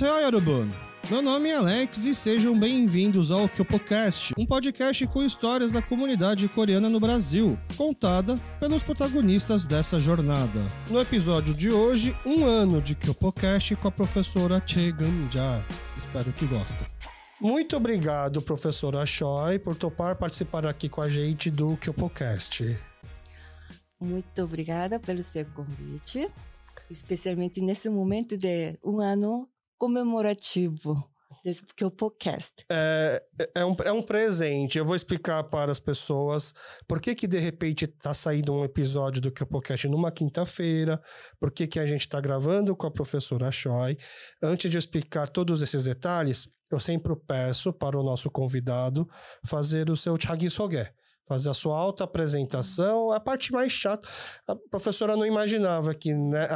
Yorubun! Meu nome é Alex e sejam bem-vindos ao Kyopocast, um podcast com histórias da comunidade coreana no Brasil, contada pelos protagonistas dessa jornada. No episódio de hoje, um ano de Kyopocast com a professora Che Gun-ja. Espero que gostem. Muito obrigado, professora Choi, por topar participar aqui com a gente do Kyopocast. Muito obrigada pelo seu convite, especialmente nesse momento de um ano comemorativo desse Kyopocast. É, é, um, é um presente. Eu vou explicar para as pessoas por que que de repente está saindo um episódio do Kyopocast numa quinta-feira, por que que a gente está gravando com a professora Choi. Antes de explicar todos esses detalhes, eu sempre peço para o nosso convidado fazer o seu Chagisoge fazer a sua alta apresentação, a parte mais chata. A professora não imaginava que né,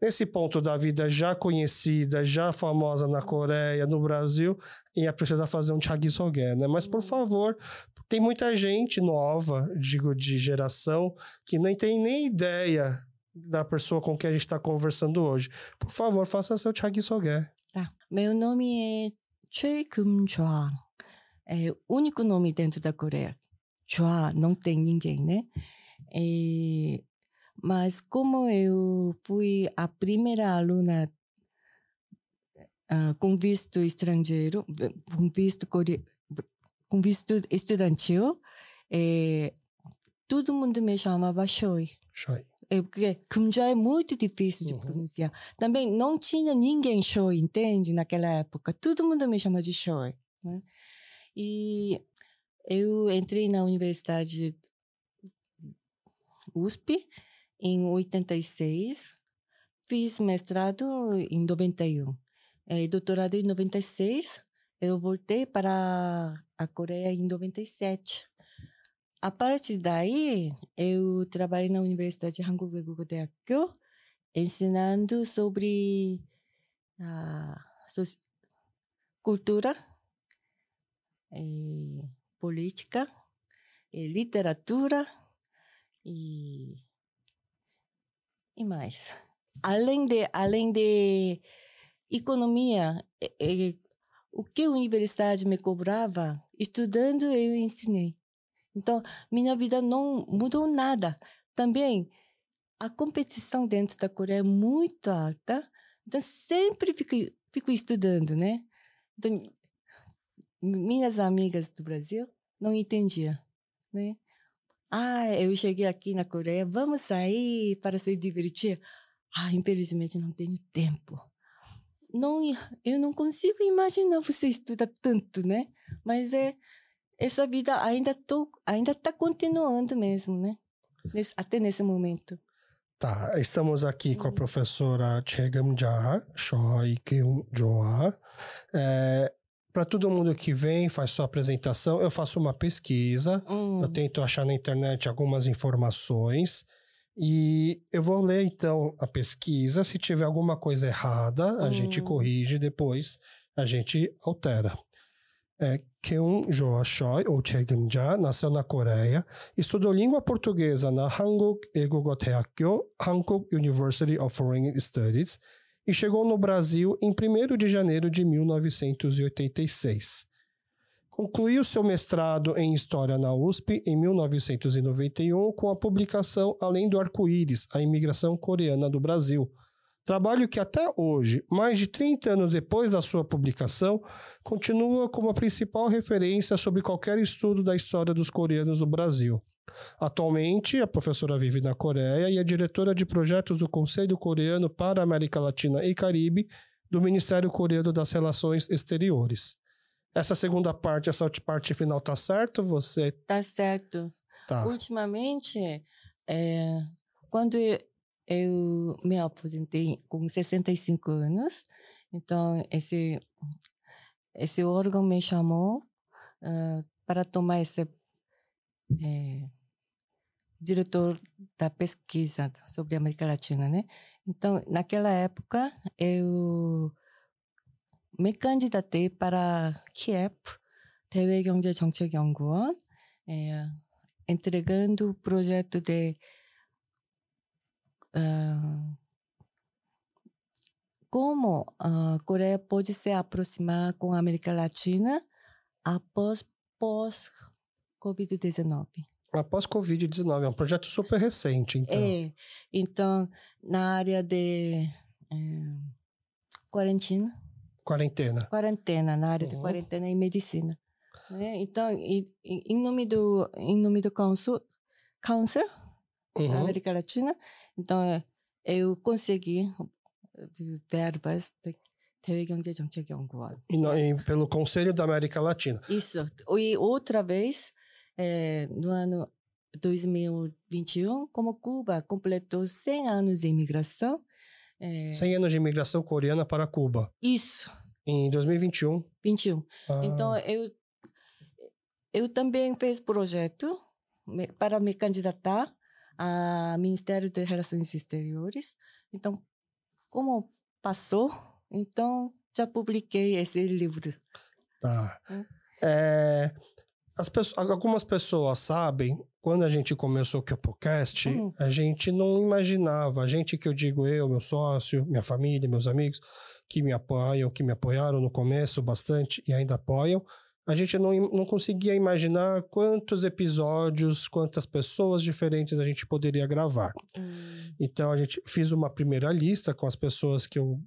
nesse ponto da vida já conhecida, já famosa na Coreia, no Brasil, ia precisar fazer um Chagisoge, né? Mas, por favor, tem muita gente nova, digo, de geração, que nem tem nem ideia da pessoa com quem a gente está conversando hoje. Por favor, faça seu Chagisoge. Tá. Meu nome é Choi Kum-chwa. É o único nome dentro da Coreia. Chua, não tem ninguém, né? E, mas como eu fui a primeira aluna uh, com visto estrangeiro, com visto, com visto estudantil, é, todo mundo me chamava Choi. Choi. É, porque Kumja é muito difícil de uhum. pronunciar. Também não tinha ninguém Choi, entende? Naquela época. Todo mundo me chama de Choi. Né? E eu entrei na Universidade USP em 86, fiz mestrado em 91, eh, e doutorado em 96. Eu voltei para a Coreia em 97. A partir daí, eu trabalhei na Universidade Hangul-Wegugo-Deakgyo, ensinando sobre ah, a cultura, e política, e literatura e e mais. Além de, além de economia, é, é, o que a universidade me cobrava, estudando eu ensinei. Então, minha vida não mudou nada. Também, a competição dentro da Coreia é muito alta, então sempre fico, fico estudando, né? Então, minhas amigas do Brasil não entendiam, né? Ah, eu cheguei aqui na Coreia, vamos sair para se divertir. Ah, infelizmente não tenho tempo. Não, eu não consigo imaginar você estudar tanto, né? Mas é essa vida ainda tô, ainda está continuando mesmo, né? Nesse, até nesse momento. Tá, estamos aqui com a professora Chegamja Choi Kyung-joa. É, para todo mundo que vem, faz sua apresentação, eu faço uma pesquisa, hum. eu tento achar na internet algumas informações e eu vou ler então a pesquisa. Se tiver alguma coisa errada, a hum. gente corrige depois, a gente altera. É, Keun Jo Choi, ou Chegimja, nasceu na Coreia, estudou língua portuguesa na Hanguk Egogo Teakyo, Hankook University of Foreign Studies, e chegou no Brasil em 1 de janeiro de 1986. Concluiu seu mestrado em História na USP em 1991 com a publicação Além do Arco-Íris, a imigração coreana do Brasil. Trabalho que até hoje, mais de 30 anos depois da sua publicação, continua como a principal referência sobre qualquer estudo da história dos coreanos no Brasil. Atualmente, a professora vive na Coreia e é diretora de projetos do Conselho Coreano para a América Latina e Caribe do Ministério Coreano das Relações Exteriores. Essa segunda parte, essa parte final tá certo? Você tá certo. Tá. Ultimamente, é, quando eu me aposentei com 65 anos, então esse esse órgão me chamou uh, para tomar esse é, diretor da pesquisa sobre a América Latina, né? Então, naquela época, eu me candidatei para KIEP, 대외경제정책연구원, é, entregando o projeto de uh, como a Coreia pode se aproximar com a América Latina após pós-Covid-19. Após Covid-19, é um projeto super recente, então. É, então, na área de é, quarentena, Quarentena. quarentena, na área de Uhum. quarentena e medicina. né? Então, em, em em nome do, em nome do Council, Council da Uhum. América Latina, então, é, eu consegui de verbas de 대외경제정책연구원. E, no- e pelo Conselho da América Latina. Isso. E outra vez, eh, no ano 2021, como Cuba completou 100 anos de imigração, eh, 100 anos de imigração coreana para Cuba. isso, Em 2021. 21. ah, Então, eu, eu também fiz projeto para me candidatar ao Ministério de Relações Exteriores. Então, como passou, então já publiquei esse livro. Tá. É, as pessoas, algumas pessoas sabem, quando a gente começou o Capocast, Hum. a gente não imaginava, a gente que eu digo eu, meu sócio, minha família, meus amigos, que me apoiam, que me apoiaram no começo bastante e ainda apoiam, a gente não, não conseguia imaginar quantos episódios, quantas pessoas diferentes a gente poderia gravar. Então a gente fiz uma primeira lista com as pessoas que eu.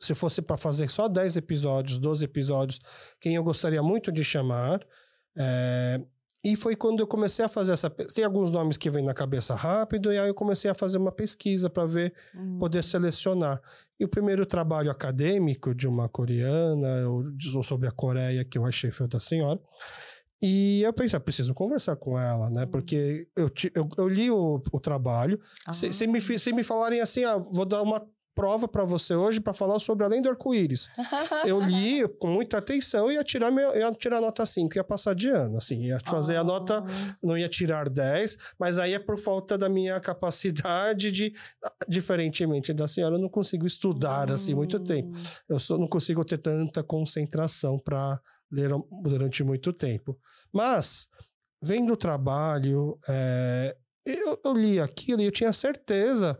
Se fosse para fazer só 10 episódios, 12 episódios, quem eu gostaria muito de chamar. É, E foi quando eu comecei a fazer essa. Tem alguns nomes que vêm na cabeça rápido, e aí eu comecei a fazer uma pesquisa para ver, Hum. poder selecionar. E o primeiro trabalho acadêmico de uma coreana, ou sobre a Coreia, que eu achei foi da senhora. E eu pensei, ah, preciso conversar com ela, né? Hum. Porque eu, eu, eu li o, o trabalho, se, se me, se me falarem assim, ah, vou dar uma prova para você hoje para falar sobre Além do Arco-Íris. Eu li com muita atenção e ia tirar, meu, ia tirar nota 5, ia passar de ano, assim, ia fazer a nota, Ah, não ia tirar 10, mas aí é por falta da minha capacidade de, diferentemente da senhora, eu não consigo estudar assim muito tempo. hum. Eu só não consigo ter tanta concentração para ler durante muito tempo. Mas, vendo o trabalho, é, eu, eu li aquilo e eu tinha certeza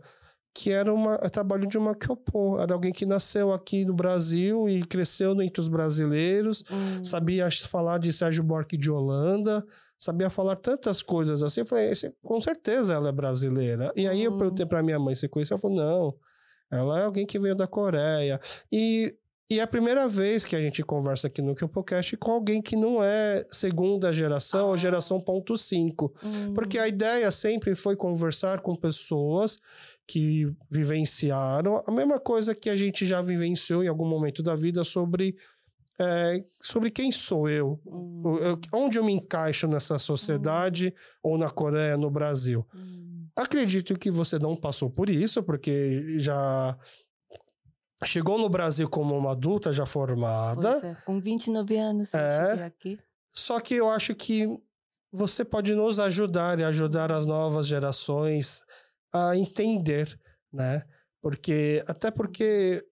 que era uma, é trabalho de uma Kyopo. Era alguém que nasceu aqui no Brasil e cresceu entre os brasileiros, Hum. sabia falar de Sérgio Buarque de Holanda, sabia falar tantas coisas assim. Eu falei, "Esse- com certeza ela é brasileira. E aí eu Hum. perguntei para minha mãe se conhecia, ela falou, não, ela é alguém que veio da Coreia. E, e é a primeira vez que a gente conversa aqui no Kyopocast com alguém que não é segunda geração ou Ah. geração ponto 5. Hum. Porque a ideia sempre foi conversar com pessoas que vivenciaram a mesma coisa que a gente já vivenciou em algum momento da vida sobre, é, sobre quem sou eu, Hum. eu- onde eu me encaixo nessa sociedade ou na Coreia, no Brasil. Hum. Acredito que você não passou por isso, porque já chegou no Brasil como uma adulta já formada. É, com 29 anos É. aqui. Só que eu acho que você pode nos ajudar e ajudar as novas gerações a entender, né? Porque até porque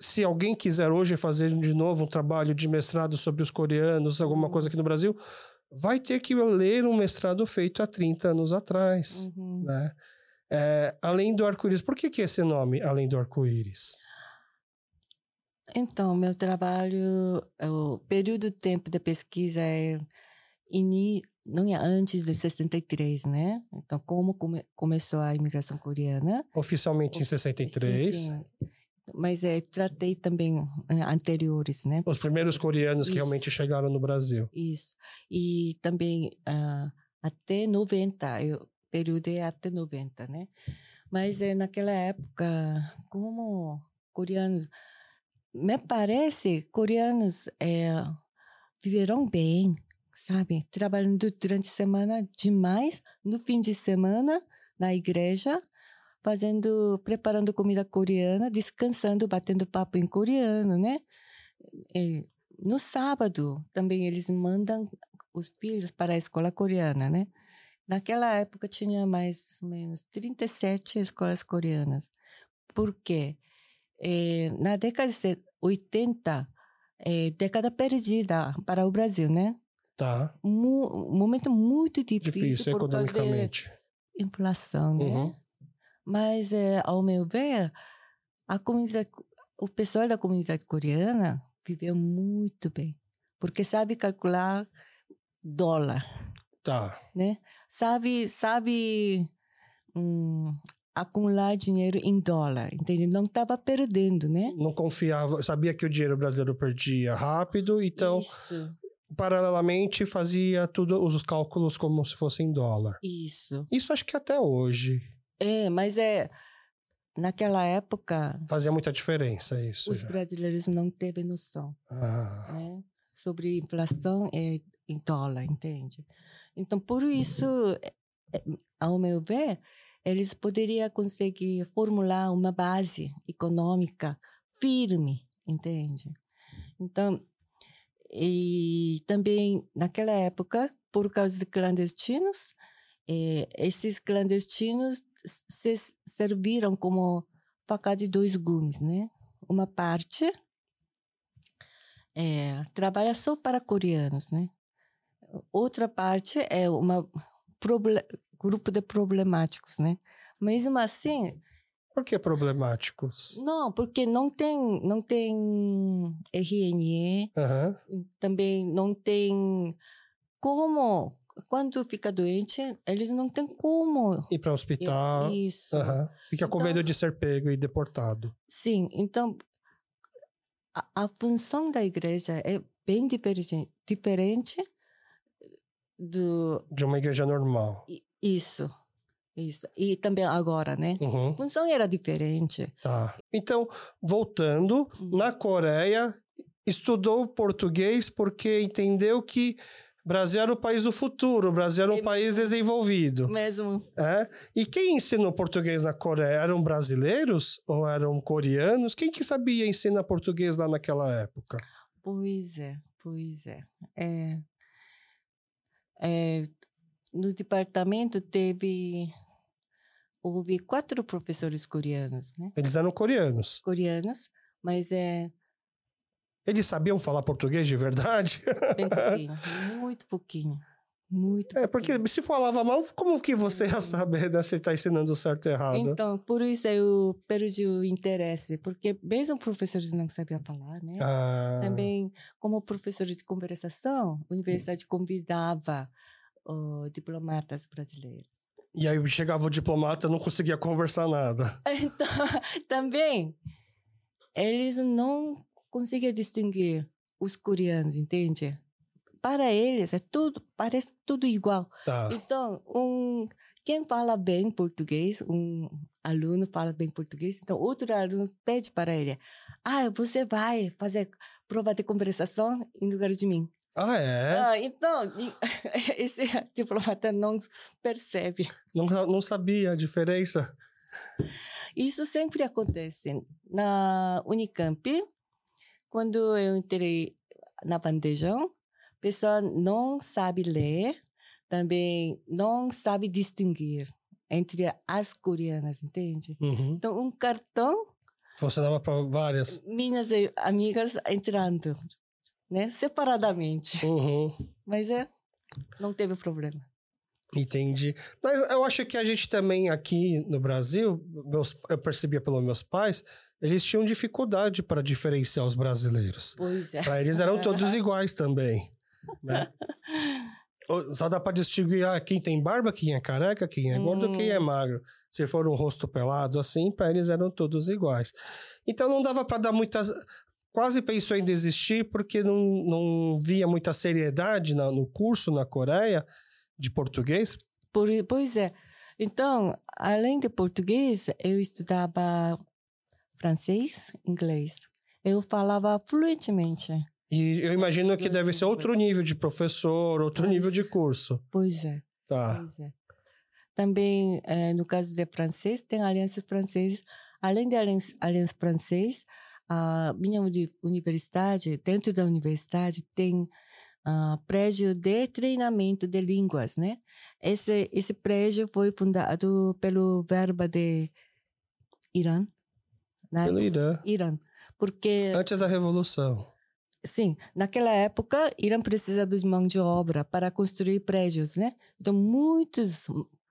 se alguém quiser hoje fazer de novo um trabalho de mestrado sobre os coreanos, alguma coisa aqui no Brasil, vai ter que ler um mestrado feito há 30 anos atrás, Uhum. né? É, além do arco-íris. Por que, que esse nome, Além do Arco-Íris? Então, meu trabalho, o período de tempo da pesquisa é ini, não é antes de 63, né? Então, como come, começou a imigração coreana? Oficialmente em 63. Sim, sim. Mas é, tratei também eh, anteriores, né? Os primeiros coreanos que Isso. realmente chegaram no Brasil. Isso. E também ah, até 90, eu, o período é até 90, né? Mas é, naquela época, como coreanos, me parece, coreanos é, viveram bem, sabe? Trabalhando durante a semana demais, no fim de semana, na igreja, fazendo, preparando comida coreana, descansando, batendo papo em coreano, né? É, no sábado, também eles mandam os filhos para a escola coreana, né? Naquela época tinha mais ou menos 37 escolas coreanas. Por quê? Eh, na década de 80, eh, década perdida para o Brasil, né? Tá. Mu- um momento muito difícil, Difícil economicamente. inflação, né? Uhum. Mas, eh, ao meu ver, a comunidade, o pessoal da comunidade coreana viveu muito bem, porque sabe calcular dólar, Tá. né? Sabe, sabe hum, acumular dinheiro em dólar, entende? Não estava perdendo, né? Não confiava, sabia que o dinheiro brasileiro perdia rápido, então, Isso, paralelamente, fazia tudo, os cálculos como se fossem em dólar. isso. Isso acho que até hoje É, mas é naquela época fazia muita diferença isso. os já. brasileiros não teve noção. Ah, né, sobre inflação é em dólar, entende? Então, por isso, é- é, ao meu ver, eles poderiam conseguir formular uma base econômica firme, entende? Então, e também naquela época, por causa de clandestinos, eh, esses clandestinos se serviram como faca de dois gumes, né? Uma parte é, trabalha só para coreanos, né? Outra parte é uma grupo de problemáticos, né? Mesmo assim, por que problemáticos? não, porque não tem não tem RNE, Aham. também não tem como quando fica doente, eles não têm como Ir para o hospital. isso. Aham. Fica com Então- medo de ser pego e deportado. Sim, então a, a função da igreja é bem diferente, diferente do De uma igreja normal. isso, isso. E também agora, né? Uhum. A função era diferente. Tá. Então, voltando, Uhum. na Coreia, estudou português porque entendeu que Brasil era o país do futuro, o Brasil era um É país mesmo. desenvolvido. Mesmo É? E quem ensinou português na Coreia? Eram brasileiros ou eram coreanos? Quem que sabia ensinar português lá naquela época? Pois é, pois é. É, é, no departamento teve houve quatro professores coreanos, né? Eles eram coreanos. Coreanos, mas é Eles sabiam falar português de verdade? bem pouquinho, muito pouquinho, muito. É, porque pouquinho. se falava mal, como que você ia Hum. saber né, se tá ensinando certo ou errado? Então, por isso eu perdi o interesse, porque mesmo professores não sabiam falar, né? Ah, Também, como professores de conversação, a universidade convidava oh, diplomatas brasileiros. E aí chegava o diplomata não conseguia conversar nada. Então, também, eles não conseguiam distinguir os coreanos, entende? Para eles, é tudo, parece tudo igual. Tá. Então, um, quem fala bem português, um aluno fala bem português, então outro aluno pede para ele: Ah, você vai fazer prova de conversação em lugar de mim. Ah, é? Ah, então, esse diplomata não percebe. Não, não sabia a diferença. Isso sempre acontece. Na Unicamp, quando eu entrei na bandejão, a pessoa não sabe ler, também não sabe distinguir entre as coreanas, entende? Uhum. Então, um cartão, Você dava para várias. minhas amigas entrando, né? Separadamente. Uhum. Mas é, não teve problema. Entendi. Mas eu acho que a gente também aqui no Brasil, meus, eu percebia pelos meus pais, eles tinham dificuldade para diferenciar os brasileiros. Pois é. Para eles eram todos iguais também. Né? Só dá para distinguir ah, quem tem barba, quem é careca, quem é gordo, Hum. quem é magro. Se for um rosto pelado assim, para eles eram todos iguais. Então não dava para dar muitas. Quase pensou em desistir porque não, não via muita seriedade na- no curso na Coreia de português. Por, pois é. Então, além de português, eu estudava francês, inglês. Eu falava fluentemente. E eu imagino que deve ser outro nível de professor, outro Pois. nível de curso. Pois é, Tá. pois é. Também, eh, no caso de francês, tem aliança francesa. Além de aliança, aliança francês, a minha uni- universidade, dentro da universidade, tem ah, prédio de treinamento de línguas, né? Esse, esse prédio foi fundado pelo verba de Irã. Na Pelo Irã. Irã. Porque, Antes da Revolução. sim, naquela época, Irã precisava de mão de obra para construir prédios, né? Então, muitos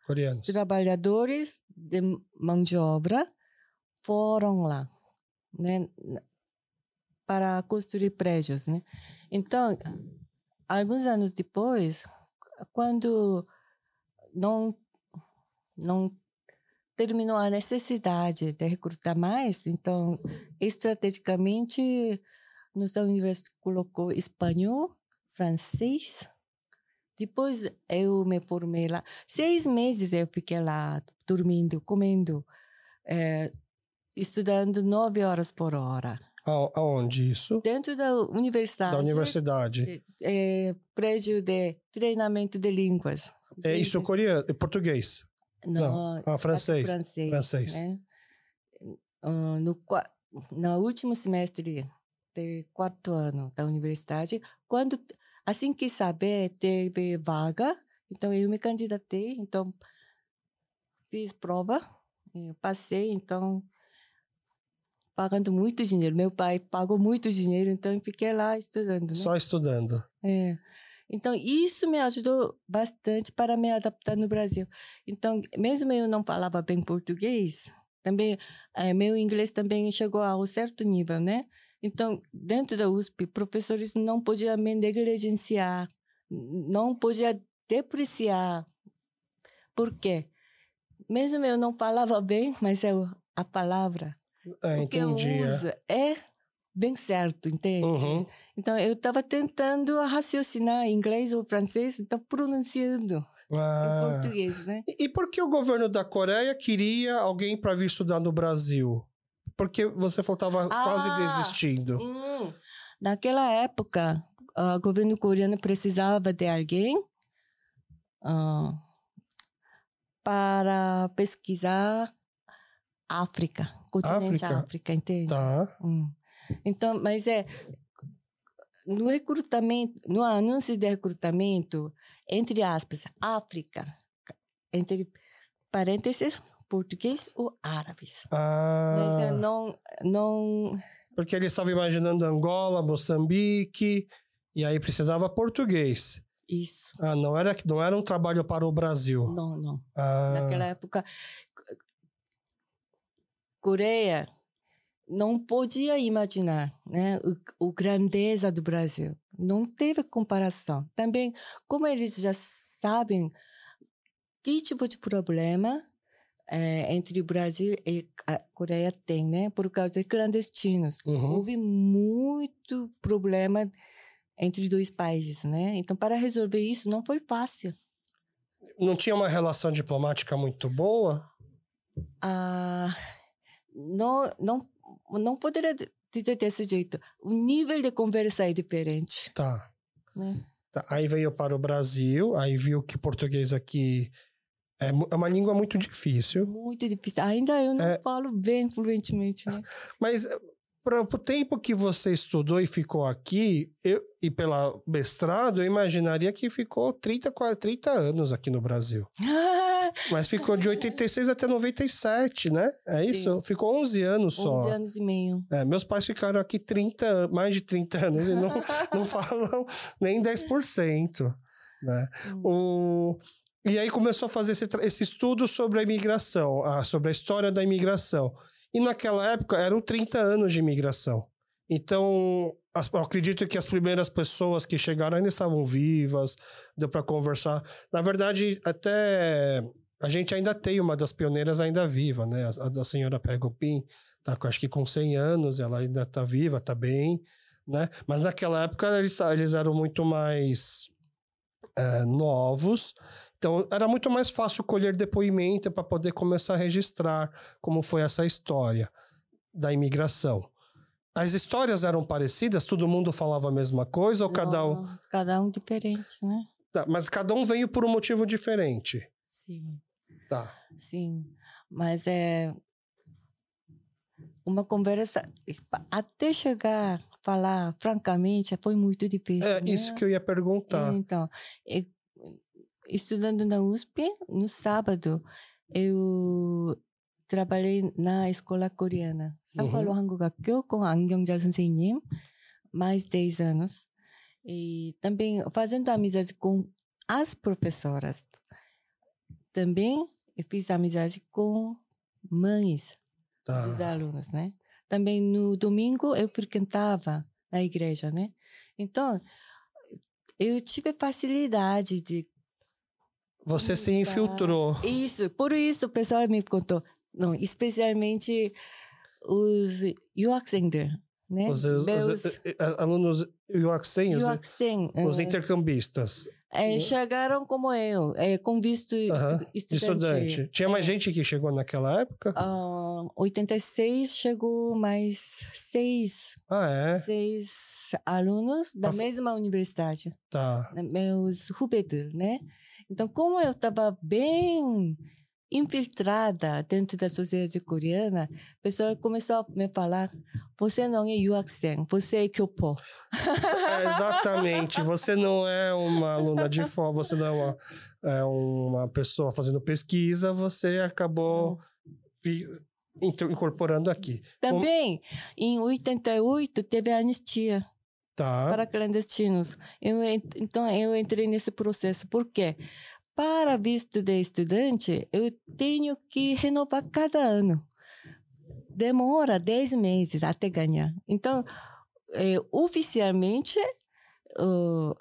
Coreanos. trabalhadores de mão de obra foram lá. Né? Para construir prédios, né? Então, alguns anos depois, quando não não terminou a necessidade de recrutar mais, então estrategicamente nossa universidade colocou espanhol, francês. Depois eu me formei lá. Seis meses eu fiquei lá, dormindo, comendo, é, estudando nove horas por hora. Aonde isso? Dentro da universidade. Da universidade. É, prédio de treinamento de línguas. É isso coreano, é português? Não, Não. Ah, francês. francês. Francês. Né? Uh, no, no último semestre de quarto ano da universidade, quando assim que saber teve vaga, então eu me candidatei, então fiz prova, passei, então pagando muito dinheiro. Meu pai pagou muito dinheiro, então eu fiquei lá estudando. Né? Só estudando. É. Então, isso me ajudou bastante para me adaptar no Brasil. Então, mesmo eu não falava bem português, também é, meu inglês também chegou a um certo nível, né? Então, dentro da USP, professores não podiam me negligenciar, não podiam depreciar. Por quê? Mesmo eu não falava bem, mas eu, a palavra é, o que eu uso é bem certo, entende? Uhum. Então, eu estava tentando raciocinar em inglês ou francês, então pronunciando ah. em português, né? E, e por que o governo da Coreia queria alguém para vir estudar no Brasil? Porque você faltava ah, quase desistindo. Hum. Naquela época, o governo coreano precisava de alguém uh, para pesquisar África, continente África, África entende? Tá. Hum. Então, mas é no recrutamento, no anúncio de recrutamento, entre aspas, África, entre parênteses, português ou árabes. Ah. Mas eu não, não... Porque ele estava imaginando Angola, Moçambique, e aí precisava português. Isso. Ah, não era, não era um trabalho para o Brasil. Não, não. Ah. Naquela época, Coreia não podia imaginar né, o, o grandeza do Brasil. Não teve comparação. Também, como eles já sabem que tipo de problema é, entre o Brasil e a Coreia tem, né? Por causa de clandestinos. Uhum. Houve muito problema entre dois países, né? Então, para resolver isso, não foi fácil. Não tinha uma relação diplomática muito boa? Ah, não, não não poderia dizer desse jeito. O nível de conversa é diferente. Tá. Né? tá. Aí veio para o Brasil, aí viu que português aqui é, é uma língua muito difícil. Muito difícil. Ainda eu não é... falo bem fluentemente, né? Mas para o tempo que você estudou e ficou aqui, eu, e pela mestrado, eu imaginaria que ficou 30, 40, 30 anos aqui no Brasil. Mas ficou de 86 até 97, né? É Sim. isso? Ficou 11 anos só. 11 anos e meio. É, meus pais ficaram aqui 30, mais de 30 anos e não, não falam nem 10%. Né? Hum. O... E aí começou a fazer esse, esse estudo sobre a imigração, a, sobre a história da imigração. E naquela época eram 30 anos de imigração. Então, as, acredito que as primeiras pessoas que chegaram ainda estavam vivas, deu para conversar. Na verdade, até a gente ainda tem uma das pioneiras ainda viva, né? A, a da senhora Pegopin, tá, acho que com 100 anos, ela ainda está viva, está bem, né? Mas naquela época eles, eles eram muito mais é, novos então, era muito mais fácil colher depoimento para poder começar a registrar como foi essa história da imigração. As histórias eram parecidas? Todo mundo falava a mesma coisa ou Não, cada um? Cada um diferente, né? Tá, mas cada um veio por um motivo diferente. Sim. Tá. Sim. Mas é uma conversa até chegar a falar francamente foi muito difícil. É né? isso que eu ia perguntar. Então, estudando na USP, no sábado, eu trabalhei na escola coreana. São Paulo uhum. Hangugakyo com Angyongja 선생님, mais 10 anos. E também fazendo amizade com as professoras. Também eu fiz amizade com mães tá. dos alunos, né? também no domingo eu frequentava a igreja, né? Então, eu tive facilidade de você se infiltrou. Isso, por isso o pessoal me contou. Não, especialmente os Yuaxender, né? Os, os, Meus... Eh, eh, eh, os alunos Yuaxen, Yuaxen os, os intercambistas. É, hum? chegaram como eu, é, com visto estudante. estudante. Tinha é. mais é. gente que chegou naquela época? Ah, uh, 86 chegou mais seis. Ah, é? Seis alunos da tá mesma universidade. Tá. Né, meus Rubedur, né? Então, como eu estava bem infiltrada dentro da sociedade coreana, o pessoal começou a me falar: você não é yuak생, você é kyopo. É, exatamente. Você não é uma aluna de fora, você não é uma, é uma pessoa fazendo pesquisa, você acabou intro- incorporando aqui. Também, em 88, teve a anistia. Tá. para clandestinos. Eu, en- então, eu entrei nesse processo. Por quê? Para visto de estudante, eu tenho que renovar cada ano. Demora 10 meses até ganhar. Então, eh, oficialmente, ah,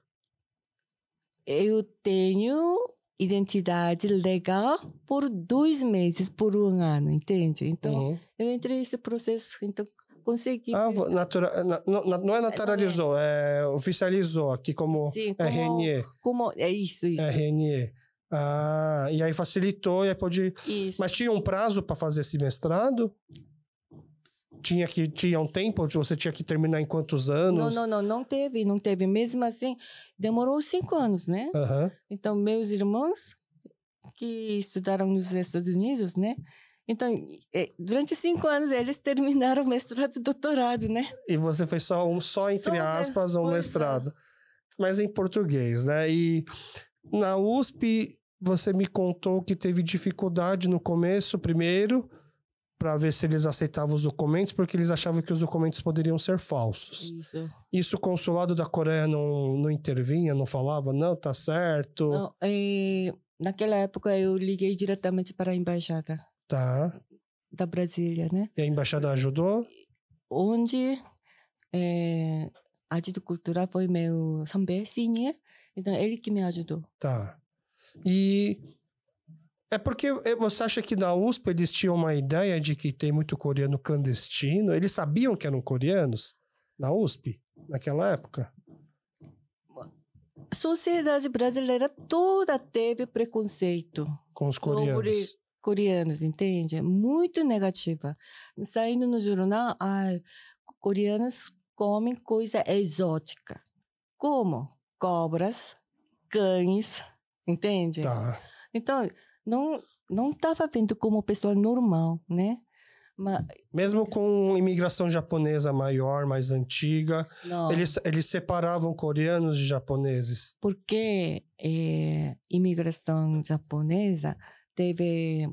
eu tenho identidade legal por dois meses, por um ano, entende? Então, Uhum. eu entrei nesse processo, então consegui. Ah, natura, na- não, não é naturalizou, é oficializou aqui como Sim, como, RNE. como é isso, isso. RNE. Ah, e aí facilitou e aí pode. isso. Mas tinha um prazo para fazer esse mestrado? Tinha que tinha um tempo, você tinha que terminar em quantos Não, anos? não, não, não teve, não teve. Mesmo assim, demorou cinco anos, né? Aham. Então, meus irmãos que estudaram nos Estados Unidos, né? Então, eh, durante cinco anos, eles terminaram mestrado e doutorado, né? E você fez só um, só entre Só aspas, um é. mestrado. Mas em português, né? E na USP, você me contou que teve dificuldade no começo, primeiro, para ver se eles aceitavam os documentos, porque eles achavam que os documentos poderiam ser falsos. Isso. Isso o consulado da Coreia não, não intervinha, não falava, não, tá certo, Não, eh, naquela época, eu liguei diretamente para a embaixada tá. da Brasília, né? E a embaixada ajudou? onde é, a Dito Cultural foi meu 선배, senior. Então, ele que me ajudou. Tá. E é porque eh, você acha que na USP eles tinham uma ideia de que tem muito coreano clandestino? Eles sabiam que eram coreanos na USP naquela época? A sociedade brasileira toda teve preconceito Com os sobre coreanos. entende? Muito negativa. Saindo no jornal, ah, coreanos comem coisa exótica. Como? Cobras, cães, entende? Tá. Então, não não estava vendo como pessoa normal, né? Mas, Mesmo com imigração japonesa maior, mais antiga, não. eles, eles separavam coreanos de japoneses. porque eh, imigração japonesa teve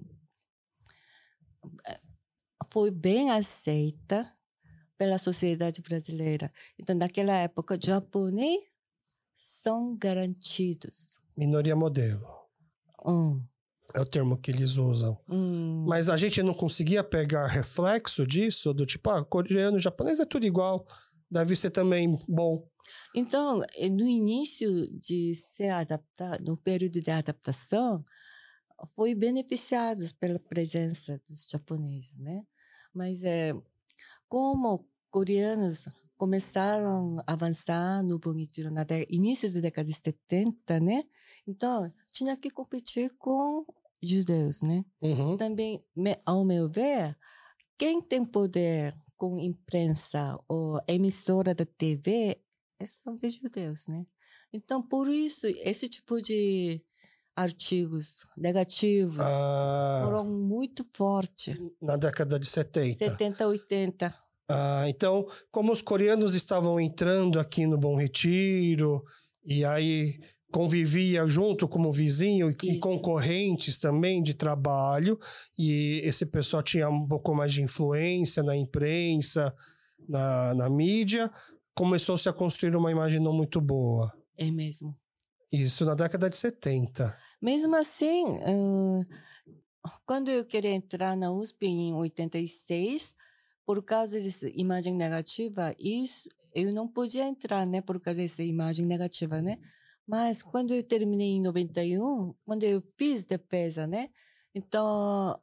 foi bem aceita pela sociedade brasileira. Então, naquela época, japonês são garantidos. Minoria modelo. Hum, É o termo que eles usam. hum. Mas a gente não conseguia pegar reflexo disso, do tipo, ah, coreano, japonês é tudo igual. Deve ser também bom. Então, no início de se adaptar, no período de adaptação, foi beneficiados pela presença dos japoneses, né? Mas é, como coreanos começaram a avançar no Bom Retiro na início da década de 70, né? Então, tinha que competir com judeus, né? Uhum. também, ao meu ver, quem tem poder com imprensa ou emissora da TV é- são de judeus, né? Então, por isso, esse tipo de artigos negativos Ah, foram muito fortes. na década de 70. 70, 80. Ah, então, como os coreanos estavam entrando aqui no Bom Retiro, e aí convivia junto como vizinho e, e concorrentes também de trabalho, e esse pessoal tinha um pouco mais de influência na imprensa, na, na mídia, começou-se a construir uma imagem não muito boa. É mesmo. Isso na década de 70. Mesmo assim, quando eu queria entrar na USP em 86, por causa dessa imagem negativa, isso eu não podia entrar, né, por causa dessa imagem negativa, né? Mas quando eu terminei em 91, quando eu fiz defesa, né? Então,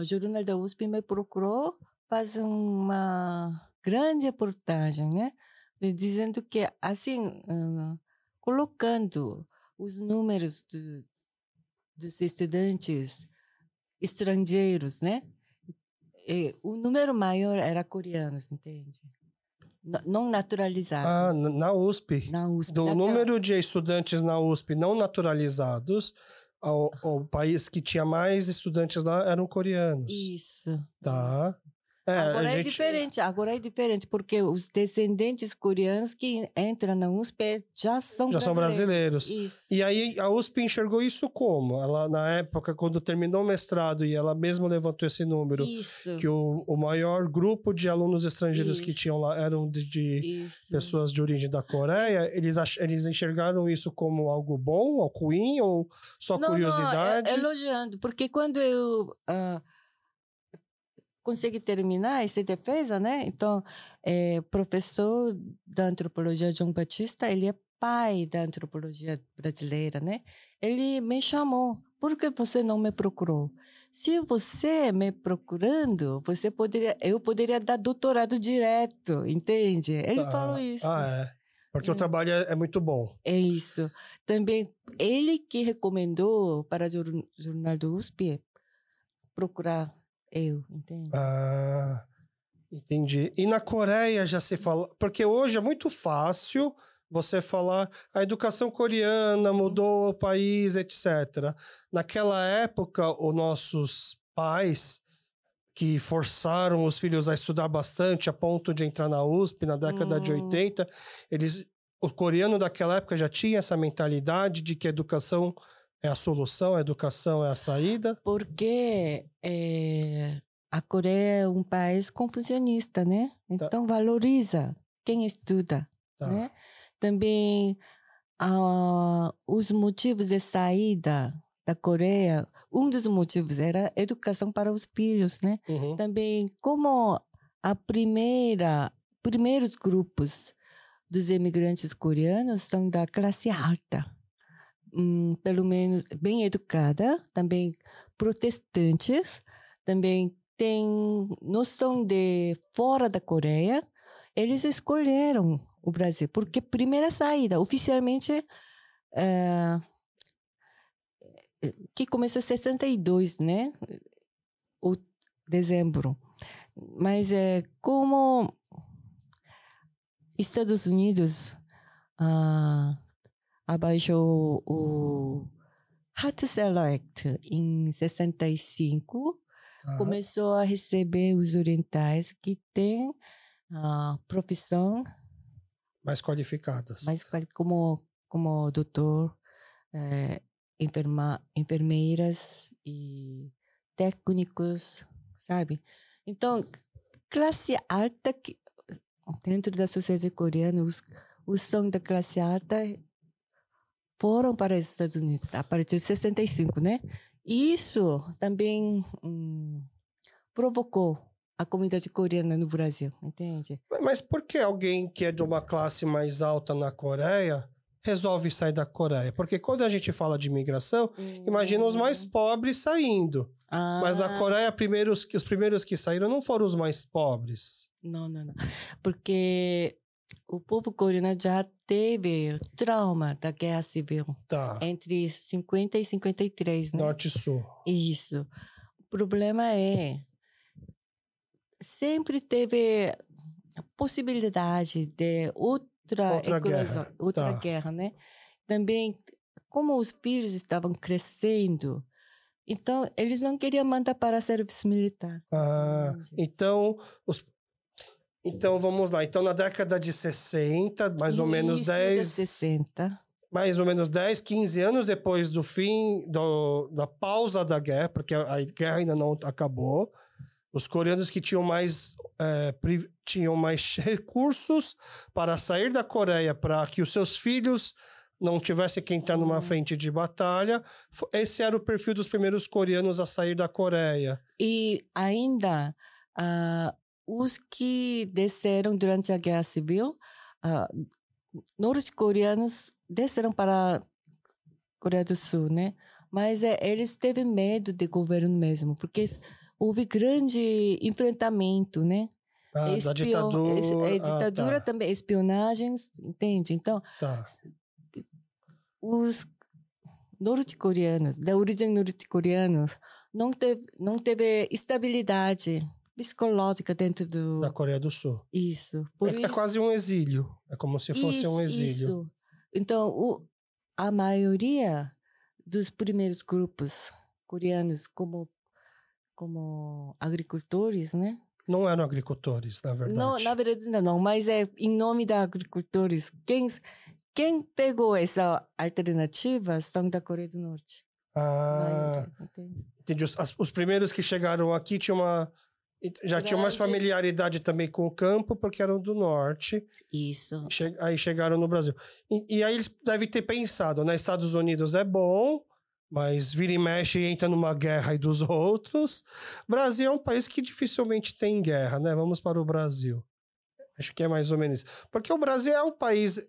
o Jornal da USP me procurou fazer uma grande reportagem, né? Dizendo que, assim, uh, colocando os números do, dos estudantes estrangeiros, né? E o número maior era coreanos, entende? não naturalizados. Ah, na USP. Na USP. Do naquela... número de estudantes na USP não naturalizados, o país que tinha mais estudantes lá eram coreanos. Isso. Tá. É, agora é diferente, agora é diferente, porque os descendentes coreanos que entram na USP já são já brasileiros. são brasileiros. Isso. E aí a USP enxergou isso como? Ela, na época, quando terminou o mestrado, e ela mesma levantou esse número, isso. que o, o maior grupo de alunos estrangeiros isso. que tinham lá eram de, de pessoas de origem da Coreia, eles, ach, eles enxergaram isso como algo bom, ou ruim, ou só não, curiosidade? Não, é, elogiando, porque quando eu... Uh, consegui terminar essa defesa, né? Então, é, professor da antropologia João Batista, ele é pai da antropologia brasileira, né? Ele me chamou. Por que você não me procurou? Se você me procurando, você poderia, eu poderia dar doutorado direto, entende? Ele ah, falou isso. Ah, é. Porque é. o trabalho é, é, muito bom. É isso. Também ele que recomendou para o jornal do USP procurar eu, entende? Ah, entendi. E na Coreia já se fala. Porque hoje é muito fácil você falar a educação coreana mudou o país, etc. Naquela época, os nossos pais que forçaram os filhos a estudar bastante a ponto de entrar na USP na década hum. de 80, eles o coreano daquela época já tinha essa mentalidade de que a educação é a solução, a educação é a saída? Porque é, a Coreia é um país confucionista, né? Tá. Então tá. valoriza quem estuda, tá. né? Também uh, os motivos de saída da Coreia, um dos motivos era educação para os filhos, né? Uhum. Também como a primeira, primeiros grupos dos imigrantes coreanos são da classe alta hum, pelo menos bem educada, também protestantes, também têm noção de fora da Coreia, eles escolheram o Brasil, porque primeira saída, oficialmente, é, que começou em 62, né? O dezembro. Mas é como Estados Unidos ah, abaixou o Hart-Celler Act em 65, ah. começou a receber os orientais que têm a profissão mais qualificadas, mais como como doutor, é, enferma, enfermeiras e técnicos, sabe? Então classe alta que dentro da sociedade coreana os os são da classe alta foram para os Estados Unidos a partir de 65, né? Isso também hum, provocou a comunidade coreana no Brasil, entende? Mas por que alguém que é de uma classe mais alta na Coreia resolve sair da Coreia? Porque quando a gente fala de imigração, hum. imagina os mais pobres saindo. Ah. Mas na Coreia, primeiros, os primeiros que saíram não foram os mais pobres. Não, não, não. Porque o povo coreano já teve trauma da guerra civil. Tá. Entre 50 e 53, né? Norte e Sul. Isso. O problema é sempre teve a possibilidade de outra outra guerra, outra tá. guerra, né? Também como os filhos estavam crescendo, então eles não queriam mandar para serviço militar. Ah, então os então vamos lá. Então na década de 60, mais ou menos 10. 60. Mais ou menos 10, 15 anos depois do fim do, da pausa da guerra, porque a, guerra ainda não acabou. Os coreanos que tinham mais, é, tinham mais recursos para sair da Coreia para que os seus filhos não tivessem que entrar numa hum. frente de batalha. Esse era o perfil dos primeiros coreanos a sair da Coreia. E ainda uh, os que desceram durante a Guerra Civil, uh, norte-coreanos desceram para a Coreia do Sul, né? Mas é, eles teve medo do governo mesmo, porque houve grande enfrentamento, né? Ah, da ditadura. Es, é, ditadura ah, tá. também, espionagens, entende? Então, tá. os norte-coreanos, da origem norte-coreanos, não teve, não teve estabilidade psicológica dentro do... Da Coreia do Sul. Isso. É, é, isso... é, quase um exílio. É como se fosse isso, um exílio. Isso. Então, o, a maioria dos primeiros grupos coreanos como, como agricultores, né? Não eram agricultores, na verdade. Não, na verdade não, mas é em nome da agricultores. Quem, quem pegou essa alternativa são da Coreia do Norte. Ah, entendi. Os, os primeiros que chegaram aqui tinham uma já tinham mais familiaridade também com o campo, porque eram do norte. Isso. Che aí chegaram no Brasil. E, e, aí eles devem ter pensado, né? Estados Unidos é bom, mas vira e mexe e entra numa guerra aí dos outros. Brasil é um país que dificilmente tem guerra, né? Vamos para o Brasil. Acho que é mais ou menos isso. Porque o Brasil é um país,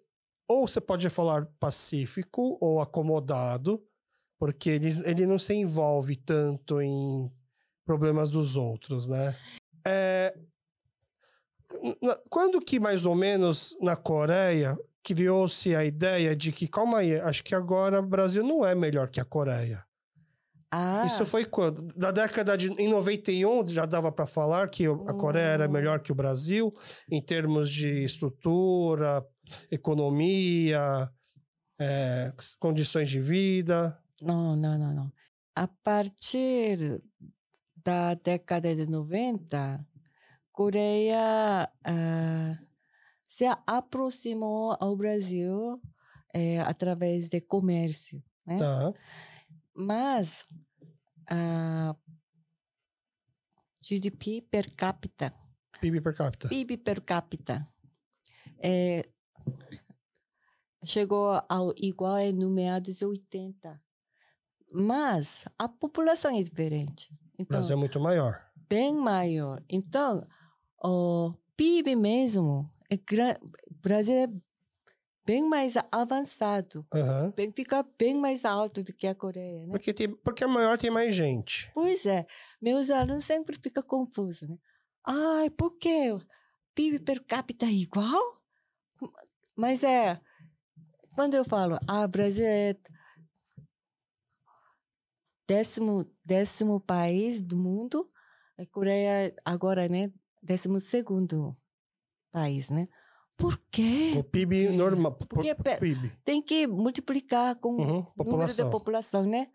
ou você pode falar pacífico ou acomodado, porque ele, ele não se envolve tanto em problemas dos outros, né? É, quando que mais ou menos na Coreia criou-se a ideia de que, calma aí, acho que agora o Brasil não é melhor que a Coreia. Ah. Isso foi quando? Da década de. Em 91 já dava para falar que a Coreia era hum. melhor que o Brasil em termos de estrutura, economia, é, condições de vida. Não, não, não, não. A partir da década de 90, Coreia uh, se aproximou ao Brasil é, através de comércio, né? Tá. Mas a GDP per capita, PIB per capita, PIB per capita, é, chegou ao igual no meados de 80. Mas a população é diferente. Então, Brasil é muito maior. Bem maior. Então, o PIB mesmo, é o Brasil é bem mais avançado. Uhum. Bem, fica bem mais alto do que a Coreia, né? Porque, tem, porque a maior tem mais gente. Pois é. Meus alunos sempre ficam confusos, né? Ai, por quê? PIB per capita é igual? Mas é... Quando eu falo, ah, Brasil é décimo, décimo país do mundo, a Coreia agora, né, décimo segundo país, né? Por quê? O PIB Porque, normal. Porque PIB. tem que multiplicar com uhum, o número da população, né?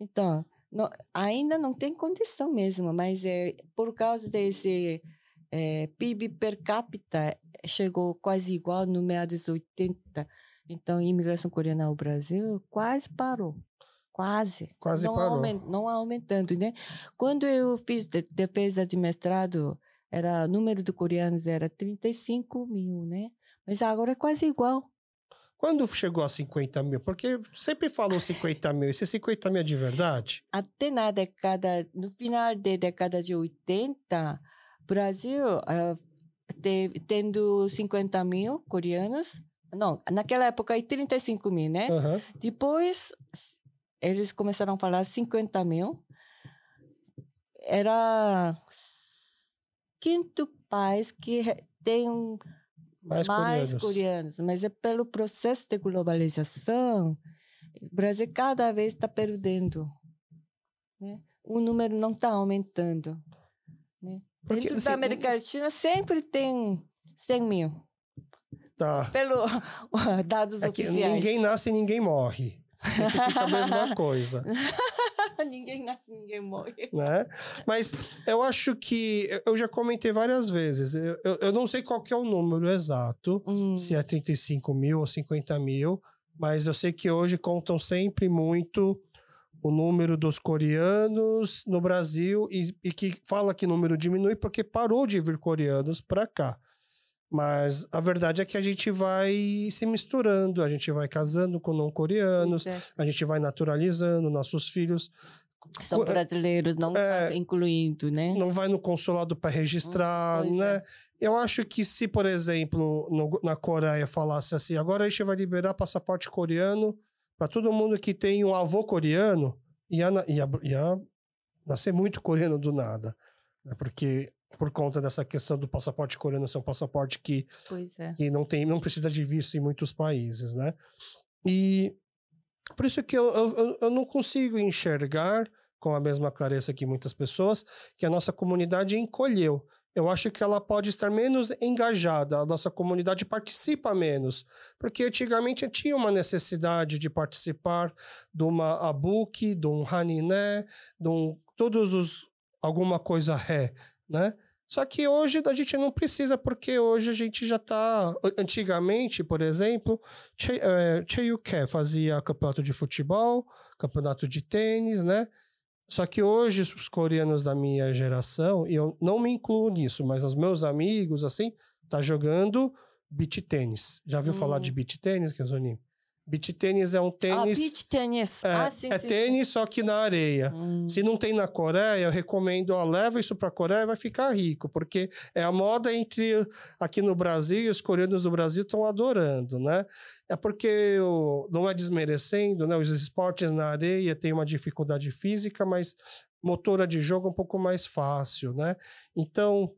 Então, não, ainda não tem condição mesmo, mas é por causa desse é, PIB per capita chegou quase igual no meados 80. Então, a imigração coreana ao Brasil quase parou. Quase. Quase não parou. Aument, não aumentando, né? Quando eu fiz de, defesa de mestrado, era número de coreanos era 35 mil, né? Mas agora é quase igual. Quando chegou a 50 mil? Porque sempre falou 50 mil. Esse 50 mil é de verdade? Até na década, no final da década de 80, Brasil uh, teve, tendo 50 mil coreanos. Não, naquela época, 35 mil, né? Uhum. Depois, eles começaram a falar 50 mil. Era quinto país que tem mais, mais coreanos. coreanos. Mas é pelo processo de globalização, o Brasil cada vez está perdendo. Né? O número não está aumentando. Né? Porque, Dentro assim, da América Latina sempre tem 100 mil. Tá. Pelo dados é oficiais. Ninguém nasce e ninguém morre. Sempre fica a mesma coisa. ninguém nasce, ninguém morre. Né? Mas eu acho que eu já comentei várias vezes. Eu, eu, eu não sei qual que é o número exato, hum. se é 35 mil ou 50 mil, mas eu sei que hoje contam sempre muito o número dos coreanos no Brasil e, e que fala que o número diminui porque parou de vir coreanos para cá. Mas a verdade é que a gente vai se misturando, a gente vai casando com não coreanos, é. a gente vai naturalizando nossos filhos São brasileiros, não é, tá incluindo, né? Não vai no consulado para registrar, Hum, né? é. Eu acho que se, por exemplo, no- na Coreia falasse assim, agora a gente vai liberar passaporte coreano para todo mundo que tem um avô coreano, ia, ia, ia nascer muito coreano do nada. né? Porque por conta dessa questão do passaporte coreano ser um passaporte que é. que não tem, não precisa de visto em muitos países, né? E por isso que eu, eu, eu- eu não consigo enxergar com a mesma clareza que muitas pessoas que a nossa comunidade encolheu. Eu acho que ela pode estar menos engajada, a nossa comunidade participa menos, porque antigamente tinha uma necessidade de participar de uma abuki, de um haniné, de um, todos os alguma coisa ré, né? Só que hoje a gente não precisa, porque hoje a gente já está. Antigamente, por exemplo, eh, Cheyuke fazia campeonato de futebol, campeonato de tênis, né? Só que hoje os coreanos da minha geração, e eu não me incluo nisso, mas os meus amigos, assim, tá jogando beach tênis. Já viu falar Hum. de beach tênis, Kenzonin? Beach tênis é um Ah, tênis. beach tênis. é, ah, sim, é sim, tênis, só que na areia. sim. Hum. Se não tem na Coreia, eu recomendo, ó, leva isso para a Coreia e vai ficar rico, porque é a moda entre aqui no Brasil e os coreanos do Brasil estão adorando, né? É porque não é desmerecendo, né? Os esportes na areia têm uma dificuldade física, mas motora de jogo é um pouco mais fácil, né? Então,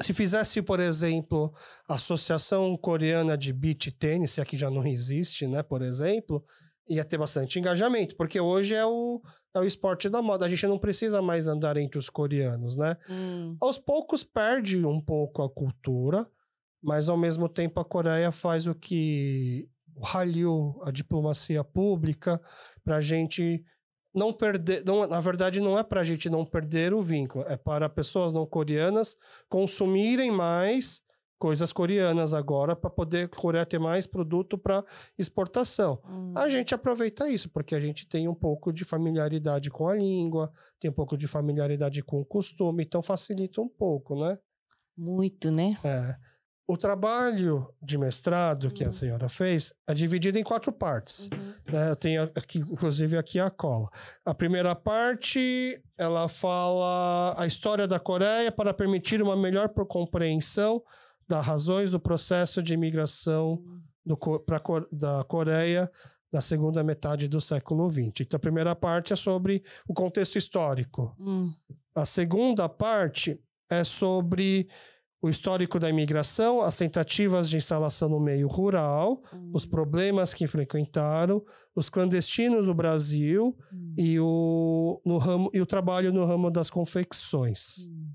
se fizesse, por exemplo, a Associação Coreana de Beach Tênis, se aqui já não existe, né, por exemplo, ia ter bastante engajamento, porque hoje é o, é o esporte da moda. A gente não precisa mais andar entre os coreanos, né? Hum. Aos poucos perde um pouco a cultura, mas ao mesmo tempo a Coreia faz o que Hallyu, a diplomacia pública, para a gente não perder. Não, na verdade, não é para a gente não perder o vínculo, é para pessoas não coreanas consumirem mais coisas coreanas agora para poder Coreia ter mais produto para exportação. Hum. A gente aproveita isso, porque a gente tem um pouco de familiaridade com a língua, tem um pouco de familiaridade com o costume, então facilita um pouco, né? Muito, né? É. O trabalho de mestrado que a Hum. senhora fez é dividido em quatro partes. Uhum. Né? Eu tenho aqui, inclusive, aqui a cola. A primeira parte, ela fala a história da Coreia para permitir uma melhor compreensão das razões do processo de imigração do, pra, da Coreia na segunda metade do século XX. Então, a primeira parte é sobre o contexto histórico. Hum. A segunda parte é sobre o histórico da imigração, as tentativas de instalação no meio rural, Hum. os problemas que frequentaram, os clandestinos no Brasil Hum. e o, no ramo, e o trabalho no ramo das confecções. Hum.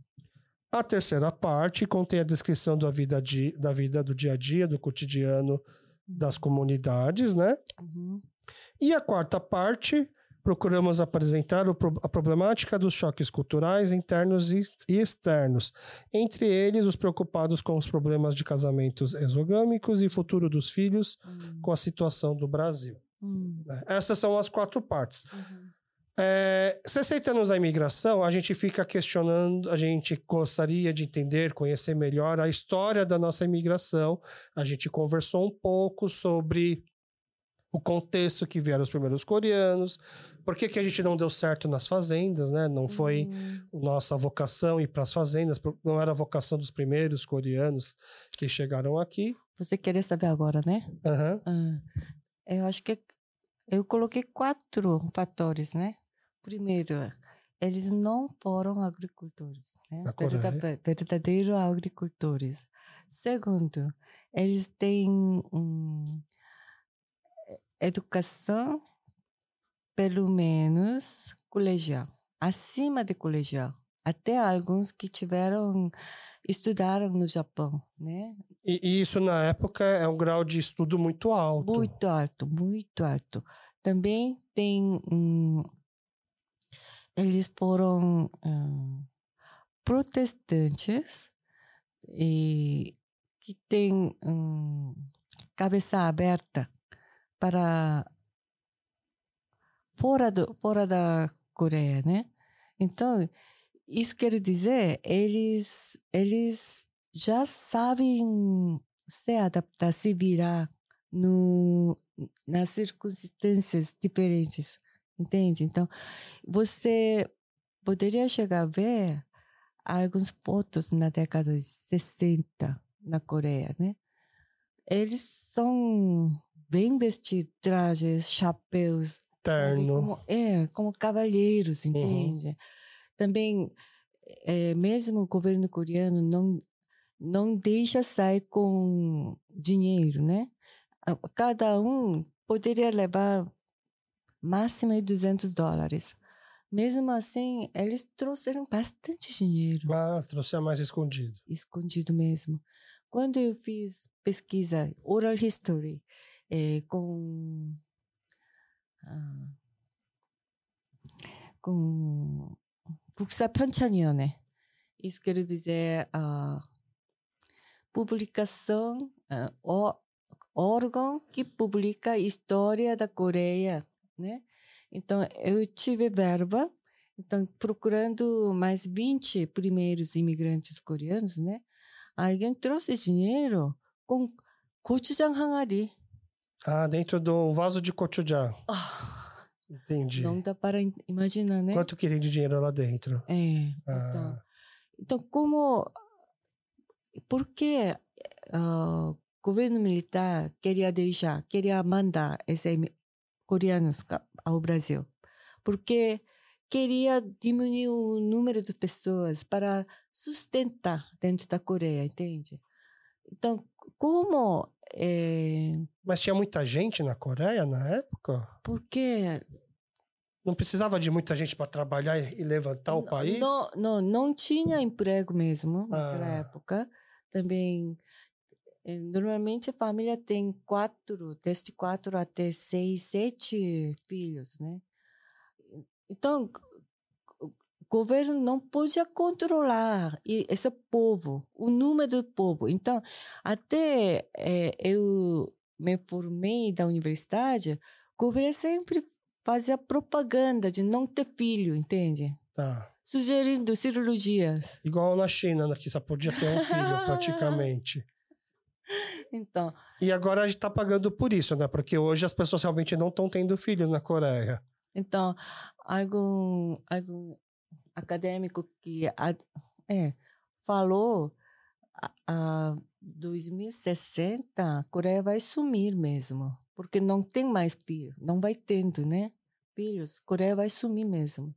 A terceira parte contém a descrição da vida, di- da vida do dia a dia, do cotidiano das comunidades, né? Uhum. E a quarta parte, procuramos apresentar a problemática dos choques culturais internos e externos, entre eles os preocupados com os problemas de casamentos exogâmicos e futuro dos filhos Hum. com a situação do Brasil. Hum. né? Essas são as quatro partes. Uhum. É, 60 anos da imigração, a gente fica questionando, a gente gostaria de entender, conhecer melhor a história da nossa imigração. A gente conversou um pouco sobre o contexto que vieram os primeiros coreanos, por que, que a gente não deu certo nas fazendas, né? Não foi Hum. nossa vocação ir para as fazendas, não era a vocação dos primeiros coreanos que chegaram aqui. Você queria saber agora, né? Ah, eu acho que eu coloquei quatro fatores, né? Primeiro, eles não foram agricultores, né? Verda- Verdadeiros agricultores. Segundo, eles têm hum, educação, pelo menos colegial, acima de colegial. Até alguns que tiveram estudaram no Japão, né? E, e isso, na época, é um grau de estudo muito alto. Muito alto, muito alto. Também tem. eles foram protestantes e que têm hum, cabeça aberta para fora, do, fora da Coreia, né? Então, isso quer dizer, eles, eles já sabem se adaptar, se virar no, nas circunstâncias diferentes. entende? Então, você poderia chegar a ver algumas fotos na década de 60 na Coreia, né? Eles são bem vestidos, trajes, chapéus. Terno. Como, é, como cavalheiros, Uhum. entende? Também, é, mesmo o governo coreano não, não deixa sair com dinheiro, né? Cada um poderia levar máximo de 200 dólares. Mesmo assim, eles trouxeram bastante dinheiro Ah, trouxe a mais escondido. escondido mesmo. Quando eu fiz pesquisa oral history eh, com ah, com 국사 편찬위원회 isso quer dizer a publicação ah, o órgão que publica a história da Coreia, né? Então eu tive verba então, procurando mais 20 primeiros imigrantes coreanos, né? Alguém trouxe dinheiro com gochujang 항아리. ah, dentro do vaso de gochujang. Ah, Entendi. não dá para im- imaginar, né? Quanto que tem de dinheiro lá dentro? É, Ah, então, então como... Por que ah, o governo militar queria deixar, queria mandar esses coreanos ao Brasil? Porque queria diminuir o número de pessoas para sustentar dentro da Coreia, entende? Então, como... eh, Mas tinha muita gente na Coreia na época? porque Não precisava de muita gente para trabalhar e levantar o país? Não, não, não tinha emprego mesmo naquela Ah. época. Também, eh, normalmente a família tem quatro, desde quatro até seis, sete filhos, né? Então, governo não podia controlar esse povo, o número do povo. Então, até eh, eu me formei da universidade, o governo sempre fazia propaganda de não ter filho, entende? Tá. Sugerindo cirurgias. Igual na China, né, que só podia ter um filho, praticamente. Então, E agora a gente tá pagando por isso, né? Porque hoje as pessoas realmente não estão tendo filhos na Coreia. então algum, algum acadêmico que a- é, falou a, a 2060 a Coreia vai sumir mesmo, porque não tem mais filho, não vai tendo, né? Filhos, Coreia vai sumir mesmo.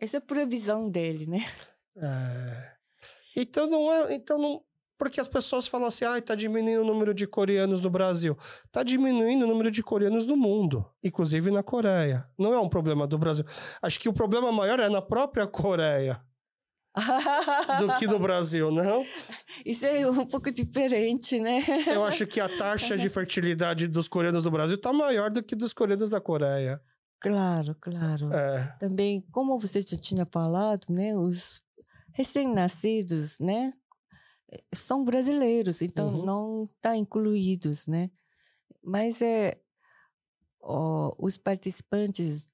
Essa é a previsão dele, né? É. Então não é. Então não. Porque as pessoas falam assim, ah, tá diminuindo o número de coreanos no Brasil. Tá diminuindo o número de coreanos no mundo, inclusive na Coreia. Não é um problema do Brasil. Acho que o problema maior é na própria Coreia do que no Brasil, não? Isso é um pouco diferente, né? Eu acho que a taxa de fertilidade dos coreanos do Brasil tá maior do que dos coreanos da Coreia. Claro, claro. É. Também, como você já tinha falado, né, os recém-nascidos, né, são brasileiros, então Uhum. não está incluídos, né? Mas é ó, os participantes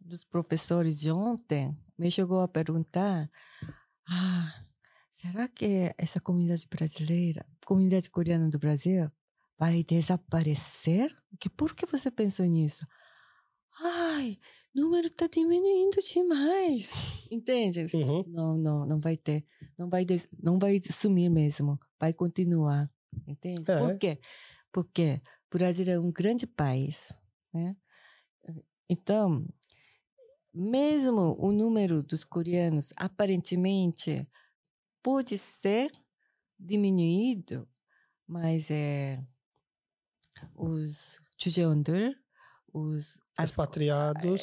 dos professores de ontem me chegou a perguntar, ah, será que essa comunidade brasileira, comunidade coreana do Brasil, vai desaparecer? Que por que você pensou nisso? Ai, número tá diminuindo demais. Entende? Uhum. Não, não, não vai ter. Não vai, des- não vai sumir mesmo. Vai continuar. Entende? É. Por quê? Porque o Brasil é um grande país, né? Então, mesmo o número dos coreanos aparentemente pode ser diminuído, mas é os 주재원들, os as Expatriados.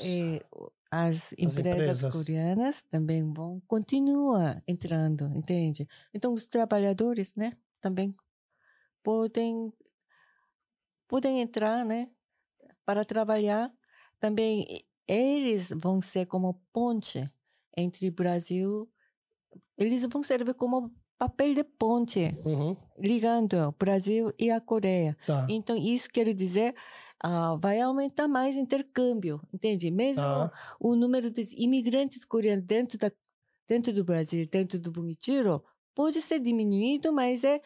o- as empresas, empresas. coreanas também vão continuar entrando, entende? Então os trabalhadores, né, também podem podem entrar, né, para trabalhar. Também eles vão ser como ponte entre Brasil. Eles vão servir como papel de ponte Uhum. ligando o Brasil e a Coreia. Tá. Então, isso quer dizer, ah, vai aumentar mais intercâmbio, entende? Mesmo Tá. o número de imigrantes coreanos dentro, da, dentro do Brasil, dentro do Bonichiro, pode ser diminuído, mas é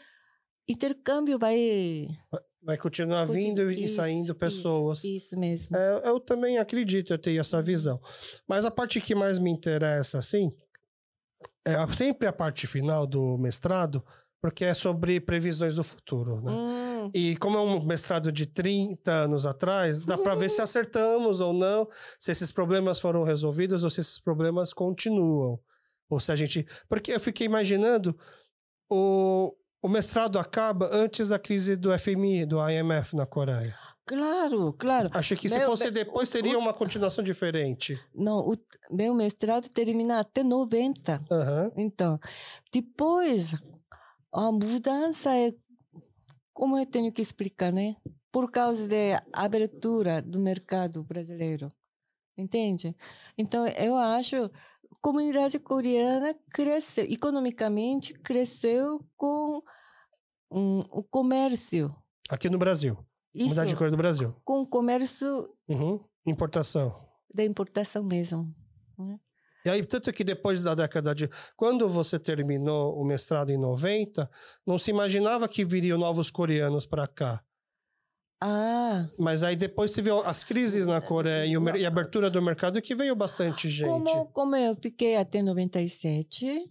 intercâmbio vai Vai continuar vindo e Isso, saindo isso, pessoas. Isso mesmo. É, eu também acredito, eu tenho essa visão. Mas a parte que mais me interessa, assim, é sempre a parte final do mestrado, porque é sobre previsões do futuro, né? Hum, E como é um mestrado de 30 anos atrás, dá para ver se acertamos ou não, se esses problemas foram resolvidos ou se esses problemas continuam. Ou se a gente. Porque eu fiquei imaginando, o, o mestrado acaba antes da crise do FMI, do IMF na Coreia. claro, claro. Achei que se Meu, fosse depois seria uma continuação diferente. Não, o meu mestrado termina até 90. Aham. Então, depois, a mudança é. Como eu tenho que explicar, né? Por causa da abertura do mercado brasileiro. Entende? Então, eu acho a comunidade coreana cresceu, economicamente cresceu com hum, o comércio. Aqui no Brasil. Isso, Comunidade de Coreia do Brasil. com o comércio Uhum. Importação. da importação mesmo. E aí, tanto que depois da década de. Quando você terminou o mestrado em 90, não se imaginava que viriam novos coreanos para cá. Ah, Mas aí depois teve as crises na Coreia e, o e a abertura do mercado que veio bastante gente. Como, como eu fiquei até 97,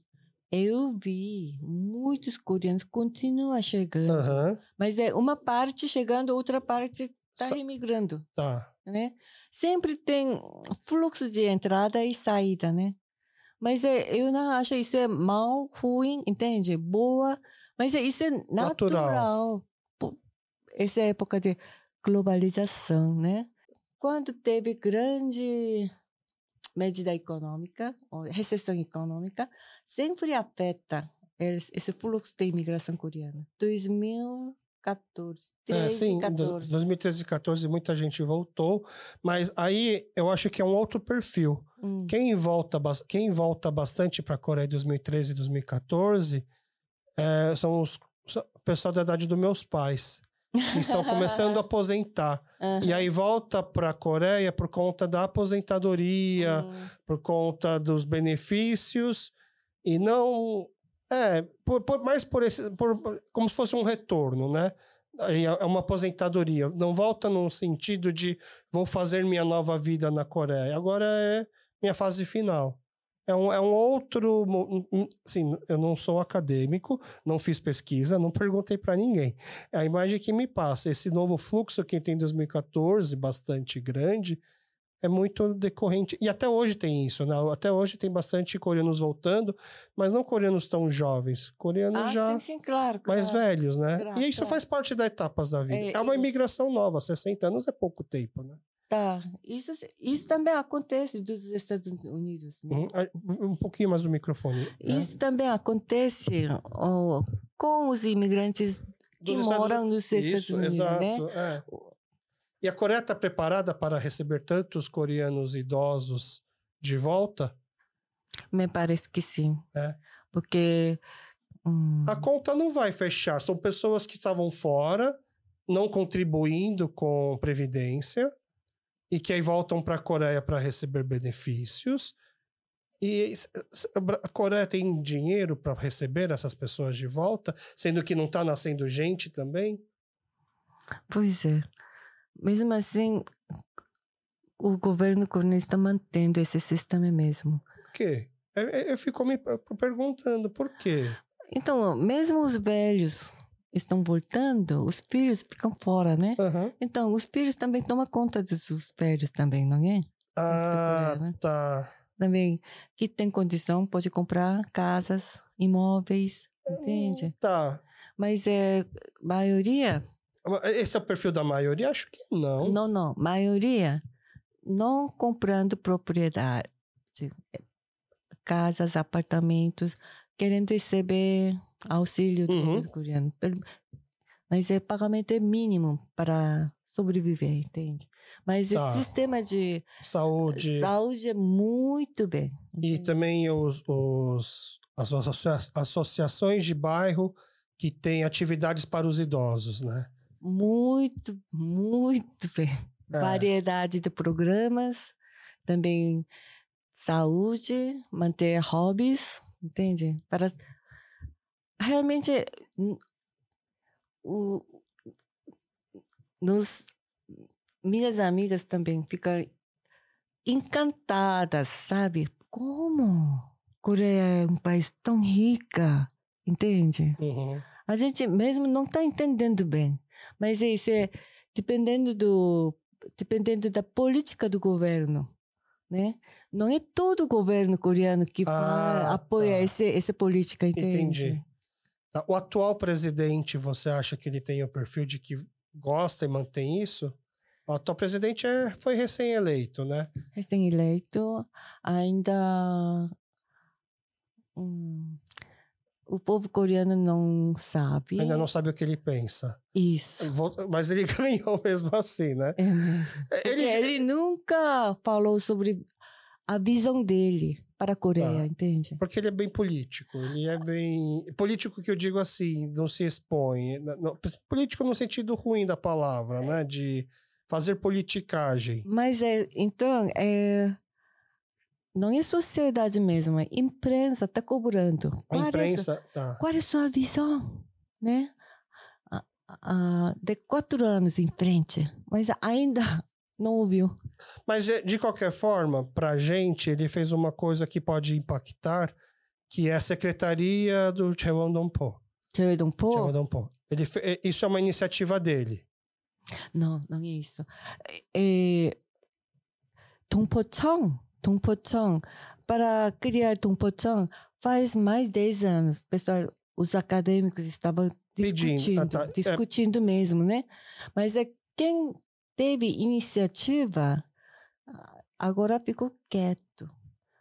eu vi muitos coreanos continuam chegando. Aham, Mas é uma parte chegando, outra parte está imigrando, tá né? Sempre tem fluxo de entrada e saída, né? Mas é, eu não acho isso é mal, ruim, entende? Boa, mas é, isso é natural. natural. Essa é época de globalização, né? Quando teve grande medida econômica, recessão econômica, sempre afeta esse fluxo de imigração coreana. 2000 14. 13, é, sim, 14. 2013 e 14 muita gente voltou, mas aí eu acho que é um outro perfil. Hum. Quem, volta, quem volta bastante para a Coreia em 2013 e 2014 é, são os o pessoal da idade dos meus pais. Que estão começando a aposentar. Uhum. E aí volta para a Coreia por conta da aposentadoria, uhum. por conta dos benefícios, e não é, por, por- mais por esse. Por, como se fosse um retorno, né? É é uma aposentadoria. Não volta num sentido de vou fazer minha nova vida na Coreia. Agora é minha fase final. É um, é um outro. Assim, eu não sou acadêmico, não fiz pesquisa, não perguntei para ninguém. É a imagem que me passa. Esse novo fluxo que tem em 2014, bastante grande, é muito decorrente. E até hoje tem isso, né? Até hoje tem bastante coreanos voltando, mas não coreanos tão jovens, coreanos Ah, já sim, sim, claro. mais claro. velhos, né? Claro, e isso claro. faz parte da etapas da vida. É, É, uma isso. imigração nova, 60 anos é pouco tempo, né? Tá. Isso, isso também acontece dos Estados Unidos. Né? Uhum. Um pouquinho mais do microfone. né? Isso também acontece com os imigrantes que Dos Estados moram nos Estados Isso, Unidos, exato. né? é. E a Coreia está preparada para receber tantos coreanos idosos de volta? Me parece que sim. É. Porque. hum, A conta não vai fechar. São pessoas que estavam fora, não contribuindo com previdência, e que aí voltam para a Coreia para receber benefícios. E a Coreia tem dinheiro para receber essas pessoas de volta, sendo que não está nascendo gente também? Pois é. Mesmo assim, o governo coreano está mantendo esse sistema mesmo. Por quê? Eu, eu- eu fico me per- perguntando por quê. Então, mesmo os velhos estão voltando, os filhos ficam fora, né? Aham. Então, os filhos também tomam conta dos velhos também, não é? Ah, né? tá. Também, que tem condição, pode comprar casas, imóveis, entende? Tá. Mas é maioria, Esse é o perfil da maioria? Acho que não. não, não, maioria não comprando propriedade, casas, apartamentos, querendo receber auxílio do Uhum. governo Mas é pagamento é mínimo para sobreviver, entende? Mas Tá. esse sistema de Saúde. saúde é muito bem. E entende? também os, os- as associa- associações de bairro que têm atividades para os idosos, né? Muito, muito. É. Variedade de programas, também saúde, manter hobbies, entende? Para realmente o nos, minhas amigas também ficam encantadas, sabe? Como Coreia é um país tão rica, entende? Uhum. A gente mesmo não está entendendo bem, mas é isso é dependendo do dependendo da política do governo, né? Não é todo o governo coreano que Ah, apoia tá. esse, essa política, entende? Entendi. Tá, O atual presidente, você acha que ele tem o perfil de que gosta e mantém isso? O atual presidente é, foi recém-eleito, né? recém-eleito, ainda hum, o povo coreano não sabe Ainda não sabe o que ele pensa. isso. Mas ele ganhou mesmo assim, né? É mesmo. Porque Ele, ele nunca falou sobre a visão dele para a Coreia, Tá. entende? porque ele é bem político. Ele é bem. Político que eu digo assim, não se expõe. Não- político no sentido ruim da palavra, né? De fazer politicagem. Mas é, então, é, não é sociedade mesmo, é imprensa está cobrando. A Qual é imprensa. Tá. Qual é a sua visão, né? Ah, de quatro anos em frente, mas ainda não ouviu. Mas, de de qualquer forma, pra gente, ele fez uma coisa que pode impactar, que é a secretaria do Cheondongpo. Cheodongpo? Cheondongpo. Ele eh, Isso é uma iniciativa dele. Não, não é isso. É, Dongpocheong, Dongpocheong, para criar Dongpocheong faz mais de 10 anos. Pessoal, os acadêmicos estavam Pedindo, discutindo, ah, tá. É. discutindo mesmo, né? Mas é quem teve iniciativa agora ficou quieto.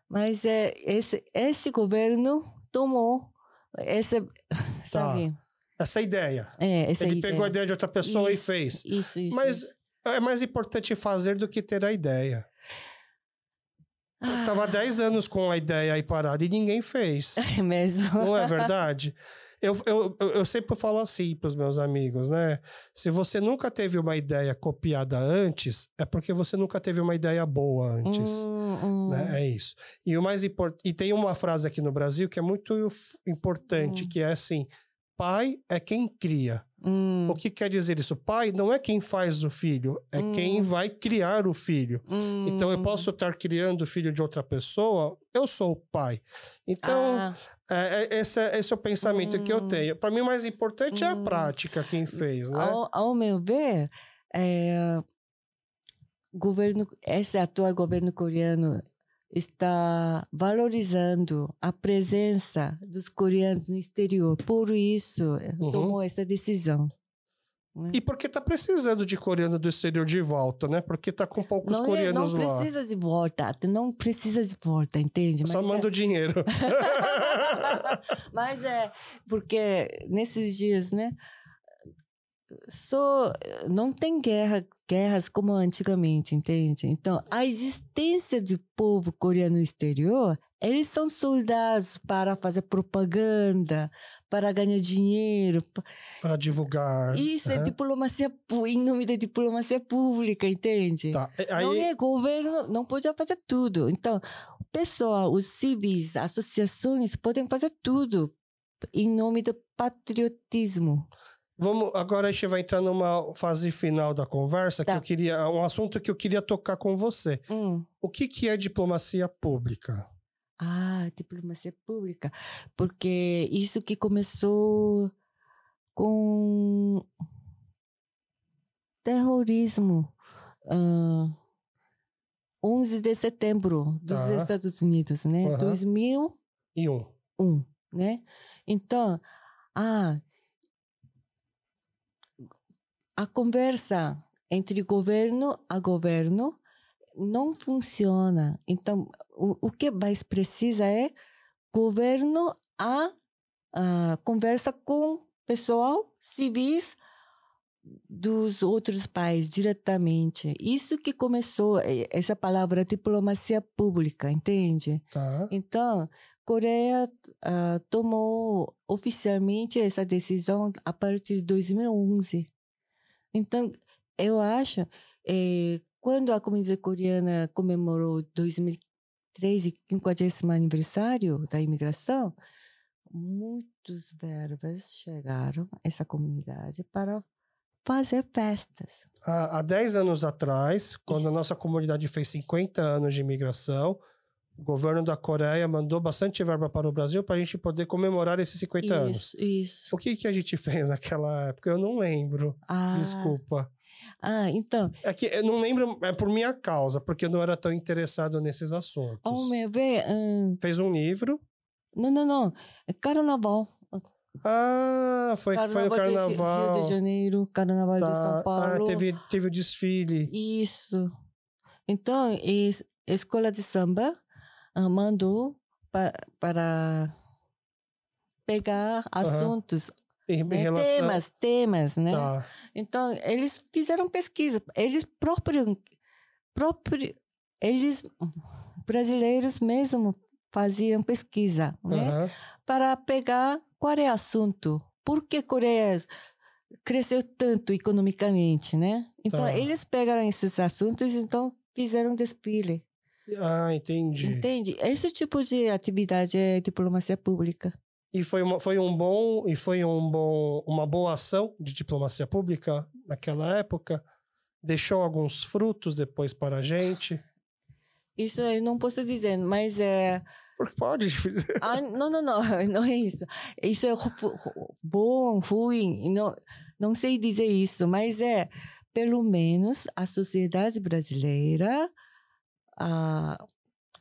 Mas é esse esse governo tomou essa, sabe? Essa ideia. É, essa Tá. ele ideia. pegou a ideia de outra pessoa Isso, e fez. Isso, isso. Mas isso. é mais importante fazer do que ter a ideia. Eu tava 10 anos com a ideia aí parada e ninguém fez. É mesmo. Não é verdade? Eu, eu, eu sempre falo assim para os meus amigos, né? Se você nunca teve uma ideia copiada antes, é porque você nunca teve uma ideia boa antes. Hum, hum. Né? É isso. E o mais. E tem uma frase aqui no Brasil que é muito importante, Hum. que é assim: pai é quem cria. Hum, O que quer dizer isso? Pai não é quem faz o filho, é quem Hum. vai criar o filho. hum. Então eu posso estar criando o filho de outra pessoa, eu sou o pai. Então, Ah, é, é- esse, é, esse é o pensamento que eu Hum. tenho. Para mim, o mais importante é a Hum. prática, quem fez, né? ao, ao meu ver, é, governo, esse atual governo coreano está valorizando a presença dos coreanos no exterior. Por isso, Uhum. tomou essa decisão. E porque tá precisando de coreano do exterior de volta, né? Porque tá com poucos Não, é, não coreanos lá. precisa de volta, não precisa de volta, entende? Só Mas é- manda o dinheiro. Mas é porque nesses dias, né? Só não tem guerra, guerras como antigamente, entende? Então, a existência do povo coreano no exterior, eles são soldados para fazer propaganda, para ganhar dinheiro. pa- para divulgar. Isso é Aham. diplomacia em nome da diplomacia pública, entende? Tá. e- Aí, Não é governo, não pode fazer tudo. Então, pessoal, os civis, associações podem fazer tudo em nome do patriotismo. Vamos, agora a gente vai entrar numa fase final da conversa que Tá. eu queria, um assunto que eu queria tocar com você. Hum. O que, que é diplomacia pública? Ah, diplomacia pública. Porque isso que começou com terrorismo. ah, 11 de setembro dos Tá. Estados Unidos, né? Aham. 2000 E um. um, né? Então, ah, a conversa entre governo a governo não funciona. Então, o, o que mais precisa é governo a, a conversa com pessoal civis dos outros países diretamente. Isso que começou eh, essa palavra diplomacia pública, entende? Tá. Então, Coreia ah, tomou oficialmente essa decisão a partir de 2011. Então, eu acho, eh, quando a comunidade coreana comemorou 2013, 50 aniversário da imigração, muitos verbas chegaram a essa comunidade para fazer festas. Há, há 10 anos atrás, quando Isso. a nossa comunidade fez 50 anos de imigração, o governo da Coreia mandou bastante verba para o Brasil para a gente poder comemorar esses 50 anos. Isso, isso. O que, que a gente fez naquela época? Eu não lembro. Ah, Desculpa. Ah, então, É que eu não lembro, é por minha causa, porque eu não era tão interessado nesses assuntos. ao meu ver, hum, Fez um livro. não, não, não, é carnaval. Ah, foi, foi no de Rio- carnaval. Rio de Janeiro, Carnaval de Tá. São Ah, Paulo. teve, teve o desfile. Isso. Então, es- escola de samba ah, mandou pa, para pegar assuntos, em né, relação... temas, temas, né? Tá. Então, eles fizeram pesquisa. Eles próprio, próprio eles brasileiros mesmo faziam pesquisa, né? aham. Para pegar qual é o assunto. Por que Coreia cresceu tanto economicamente, né? Então, Tá. eles pegaram esses assuntos, então fizeram desfile. Ah, entendi. Entende? Esse tipo de atividade é diplomacia pública. E foi, uma, foi um bom e foi um bom, uma boa ação de diplomacia pública naquela época. Deixou alguns frutos depois para a gente. Isso eu não posso dizer, mas é Porque pode. Ah, não, não, não, não é isso. Isso é bom, ruim, não, não sei dizer isso, mas é, pelo menos, a sociedade brasileira ah,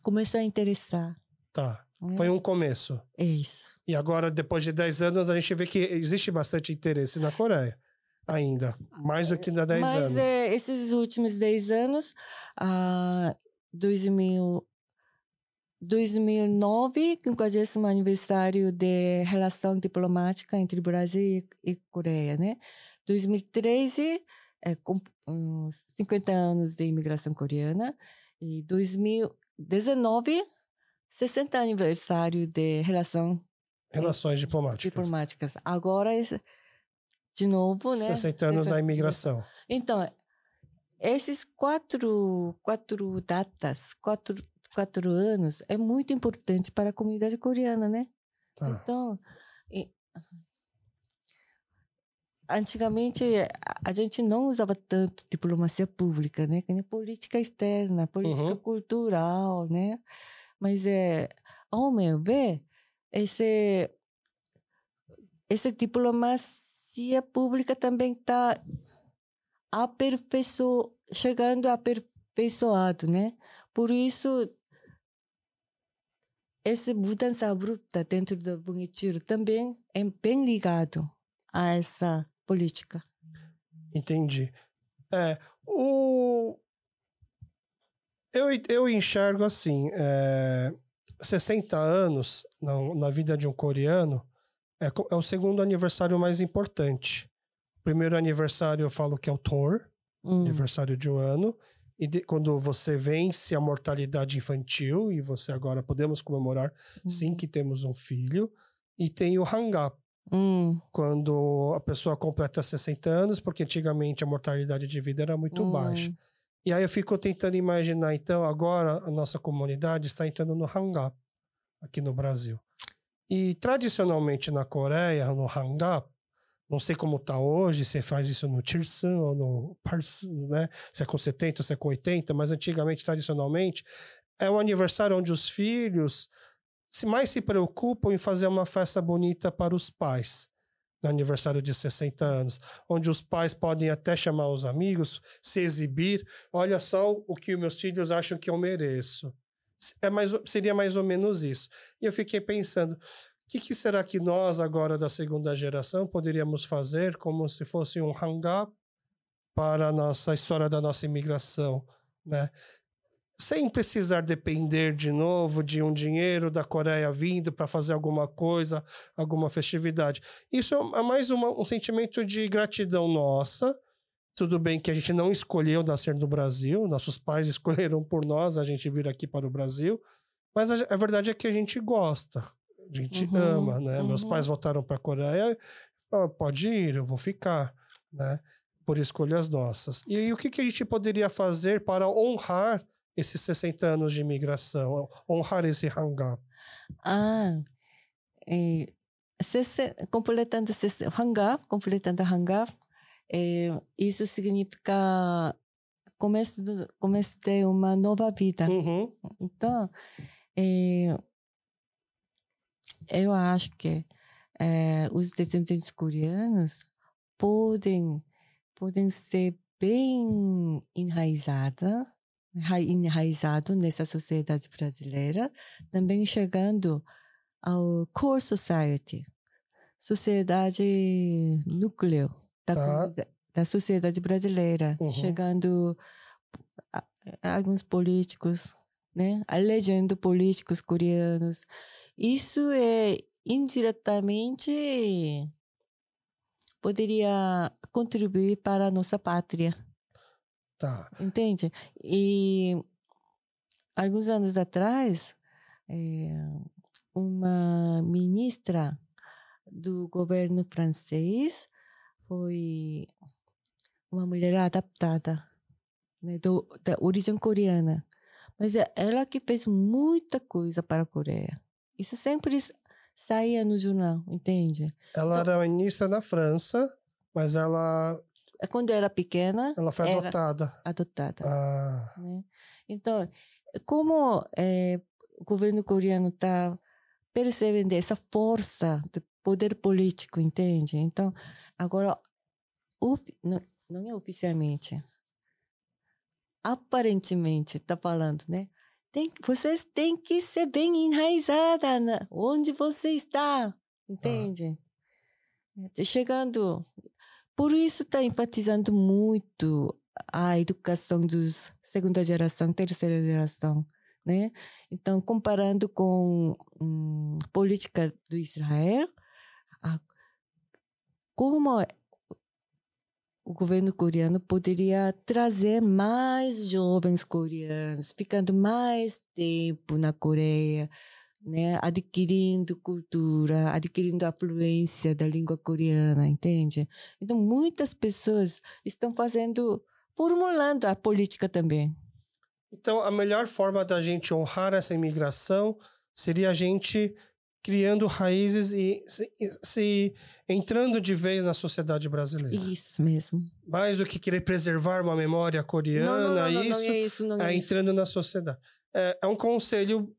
começou a interessar. Tá. né? Foi um começo. É isso. E agora, depois de 10 anos, a gente vê que existe bastante interesse na Coreia. Ainda. Mais do que há 10 mas anos. é, esses últimos 10 anos, ah, 2000, 2009, 50 aniversário de relação diplomática entre Brasil e, Coreia, né? 2013, é, com, hum, 50 anos de imigração coreana. E 2019, 60 aniversário de relação Relações diplomáticas. diplomáticas. Agora, esse- de novo, né? 60 anos da 60 imigração. Então, esses quatro, quatro datas, quatro, quatro anos, é muito importante para a comunidade coreana, né? Tá. Então, e- antigamente a- a gente não usava tanto diplomacia pública, né? Política externa, política Uhum. cultural, né? Mas é, ao meu ver, esse essa diplomacia pública também está aperfeiço, chegando aperfeiçoado, né? Por isso essa mudança abrupta dentro do Bonitinho também é bem ligado a essa política. Entendi. É, o... eu, eu enxergo assim, é, 60 anos na, na vida de um coreano é, é o segundo aniversário mais importante. Primeiro aniversário eu falo que é o Tor, Hum, aniversário de um ano, e de- quando você vence a mortalidade infantil, e você agora podemos comemorar sim uhum. que temos um filho, e tem o Hangap, Hum, quando a pessoa completa 60 anos, porque antigamente a mortalidade de vida era muito hum, baixa. E aí eu fico tentando imaginar, então, agora a nossa comunidade está entrando no Hangap, aqui no Brasil. E tradicionalmente na Coreia, no Hangap, não sei como está hoje, se faz isso no Chilsan ou no Pars, né? Se é com 70 ou se é com 80, mas antigamente, tradicionalmente, é um aniversário onde os filhos se mais se preocupam em fazer uma festa bonita para os pais no aniversário de 60 anos, onde os pais podem até chamar os amigos, se exibir, olha só o que meus filhos acham que eu mereço. É mais, seria mais ou menos isso. E eu fiquei pensando, o que, que será que nós, agora da segunda geração, poderíamos fazer como se fosse um hang-up para a nossa história da nossa imigração, né? Sem precisar depender de novo de um dinheiro da Coreia vindo para fazer alguma coisa, alguma festividade. Isso é mais uma- um sentimento de gratidão nossa. Tudo bem que a gente não escolheu nascer no Brasil, nossos pais escolheram por nós a gente vir aqui para o Brasil, mas a, a verdade é que a gente gosta, a gente Uhum, ama, né? Meus uhum. pais voltaram para a Coreia, ah, pode ir, eu vou ficar, né? Por escolhas nossas. E aí, o que, que a gente poderia fazer para honrar esses 60 anos de imigração, honrar esse hang-up? Ah, é, completando hangap, completando hangap, é, isso significa começo, do, começo de uma nova vida. Uhum. Então, é, eu acho que é, os descendentes coreanos podem, podem ser bem enraizados enraizado nessa sociedade brasileira, também chegando ao core society, sociedade núcleo da, Tá. da sociedade brasileira, Uhum. chegando a, a alguns políticos, né, elegendo políticos coreanos. Isso é indiretamente poderia contribuir para a nossa pátria. Tá. Entende? E alguns anos atrás, eh, uma ministra do governo francês foi uma mulher adaptada, né, do, da origem coreana. Mas é ela que fez muita coisa para a Coreia. Isso sempre saía no jornal, entende? Ela Então- era ministra na França, mas ela, É Quando eu era pequena, ela foi adotada. adotada. Ah, né? Então, como eh, o governo coreano está percebendo essa força do poder político, entende? Então, agora, ofi- não, não é oficialmente, aparentemente está falando, né? Tem, vocês têm que ser bem enraizada na, onde você está, entende? É, Chegando, por isso está enfatizando muito a educação dos segunda geração, terceira geração, né? Então, comparando com hum, política do Israel, a- como o governo coreano poderia trazer mais jovens coreanos, ficando mais tempo na Coreia, né, adquirindo cultura, adquirindo a fluência da língua coreana, entende? Então muitas pessoas estão fazendo, formulando a política também. Então, a melhor forma da gente honrar essa imigração seria a gente criando raízes e se, se entrando de vez na sociedade brasileira. Isso mesmo. Mais do que querer preservar uma memória coreana, não, não, não, isso é isso, é, é isso. entrando na sociedade. É, é um conselho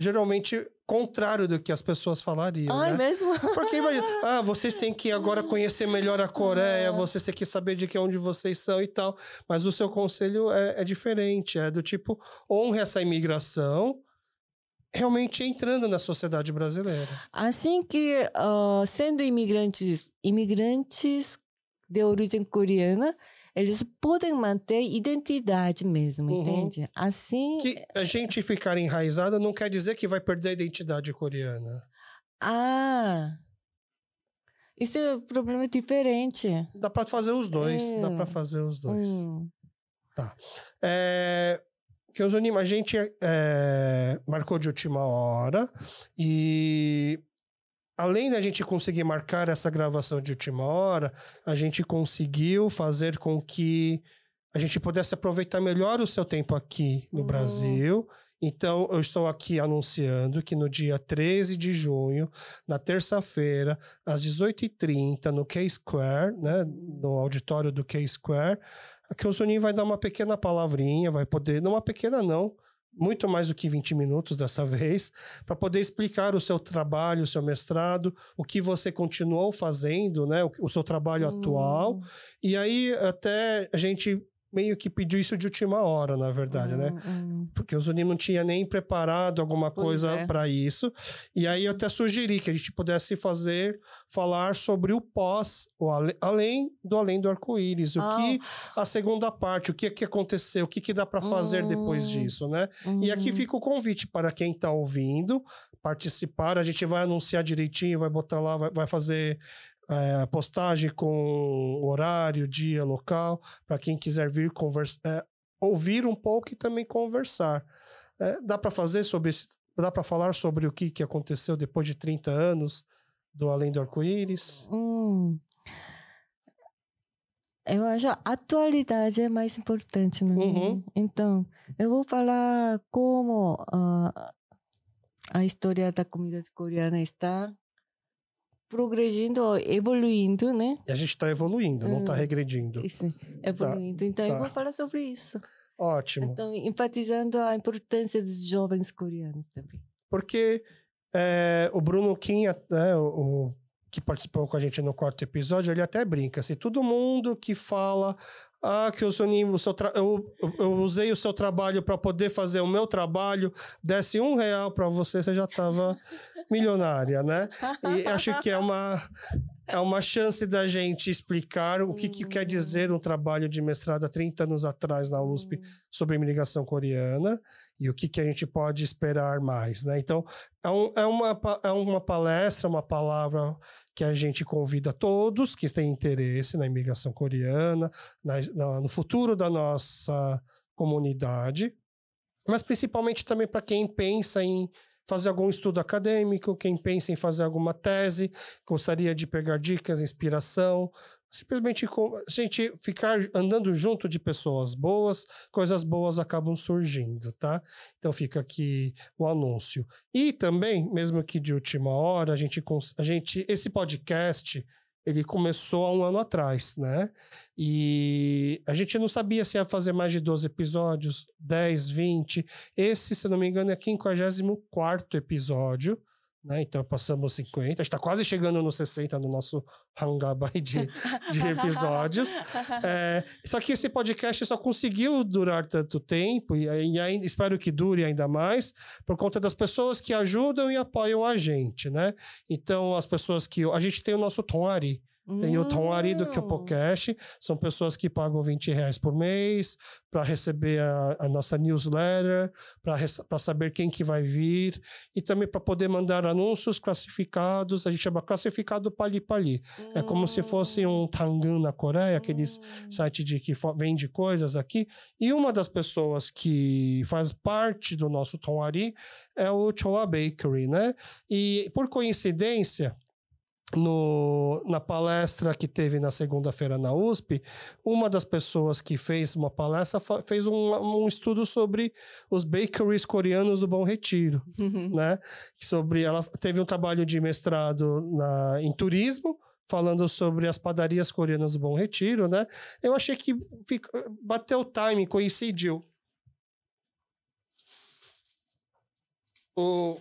geralmente contrário do que as pessoas falariam, é né? mesmo? Porque imagina, ah, vocês têm que agora conhecer melhor a Coreia, Ah. vocês têm que saber de que é onde vocês são e tal. Mas o seu conselho é, é diferente, é do tipo, honre essa imigração, realmente entrando na sociedade brasileira. Assim que, ah, sendo imigrantes, imigrantes de origem coreana, eles podem manter identidade mesmo, Uhum. entende? Assim, Que a gente ficar enraizada não quer dizer que vai perder a identidade coreana. ah, isso é um problema diferente. Dá pra fazer os dois, dá É. pra fazer os dois. Hum, É, que os anima, a gente é, marcou de última hora e além da gente conseguir marcar essa gravação de última hora, a gente conseguiu fazer com que a gente pudesse aproveitar melhor o seu tempo aqui no Hum. Brasil. Então, eu estou aqui anunciando que no dia 13 de junho, na terça-feira, às 18h30, no K-Square, né, no auditório do K-Square, a Kyosunin vai dar uma pequena palavrinha, vai poder, não uma pequena não, muito mais do que 20 minutos dessa vez, para poder explicar o seu trabalho, o seu mestrado, o que você continuou fazendo, né, o, o seu trabalho atual. hum, E aí até a gente meio que pediu isso de última hora, na verdade, né? hum, hum. Porque o Zunim não tinha nem preparado alguma Pois coisa é. para isso. E aí eu até sugeri que a gente pudesse fazer, falar sobre o pós, o ale- além do além do arco-íris. O Ah. que a segunda parte, o que, que aconteceu, o que, que dá para fazer depois Hum. disso, né? E aqui Hum. fica o convite para quem está ouvindo participar. A gente vai anunciar direitinho, vai botar lá, vai, vai fazer é, postagem com horário, dia, local, para quem quiser vir conversar, ouvir um pouco e também conversar. É, dá para fazer sobre esse, dá para falar sobre o que, que aconteceu depois de 30 anos do Além do Arco-Íris? Hum. Eu acho a atualidade é mais importante, né? Uhum. Então, eu vou falar como ah, a história da comida coreana está progredindo, evoluindo, né? A gente está evoluindo, não está Hum. regredindo. Isso, evoluindo. Então, eu tá. vou falar sobre isso. Ótimo. Então, enfatizando a importância dos jovens coreanos também. Porque é, o Bruno Kim, né, o, o que participou com a gente no quarto episódio, ele até brinca. Se todo mundo que fala. Ah, que o o seu tra- eu, eu- usei o seu trabalho para poder fazer o meu trabalho, desse um real para você, você já estava milionária, né? E acho que é uma, é uma chance da gente explicar o que, que quer dizer um trabalho de mestrado há 30 anos atrás na USP Hum. sobre imigração coreana e o que, que a gente pode esperar mais, né? Então, é, um- é uma, é uma palestra, uma palavra que a gente convida todos que têm interesse na imigração coreana, na- na- no futuro da nossa comunidade, mas principalmente também para quem pensa em fazer algum estudo acadêmico, quem pensa em fazer alguma tese, gostaria de pegar dicas, inspiração, simplesmente a gente ficar andando junto de pessoas boas, coisas boas acabam surgindo, tá? Então fica aqui o anúncio. E também, mesmo que de última hora, a gente, a gente esse podcast ele começou há um ano atrás, né? E a gente não sabia se ia fazer mais de 12 episódios, 10, 20. Esse, se não me engano, é o 54 episódio. Né? Então passamos 50, a gente está quase chegando no 60 no nosso hangaba aí de, de episódios. É, só que esse podcast só conseguiu durar tanto tempo, e, e ainda, espero que dure ainda mais, por conta das pessoas que ajudam e apoiam a gente, né? Então, as pessoas que. A gente tem o nosso Tonari. Tem o Tom Ari do Hum. Kyopocast, são pessoas que pagam 20 reais por mês para receber a, a nossa newsletter, para saber quem que vai vir e também para poder mandar anúncios classificados. A gente chama classificado Pali Pali. É como se fosse um Tangan na Coreia, aqueles Hum. site de que vende coisas aqui. E uma das pessoas que faz parte do nosso Tom Ari é o Choa Bakery, né? E por coincidência, no, na palestra que teve na segunda-feira na USP, uma das pessoas que fez uma palestra fez um, um estudo sobre os bakeries coreanos do Bom Retiro, né? Sobre ela teve um trabalho de mestrado na, em turismo falando sobre as padarias coreanas do Bom Retiro, né? Eu achei que bateu o time, coincidiu. O,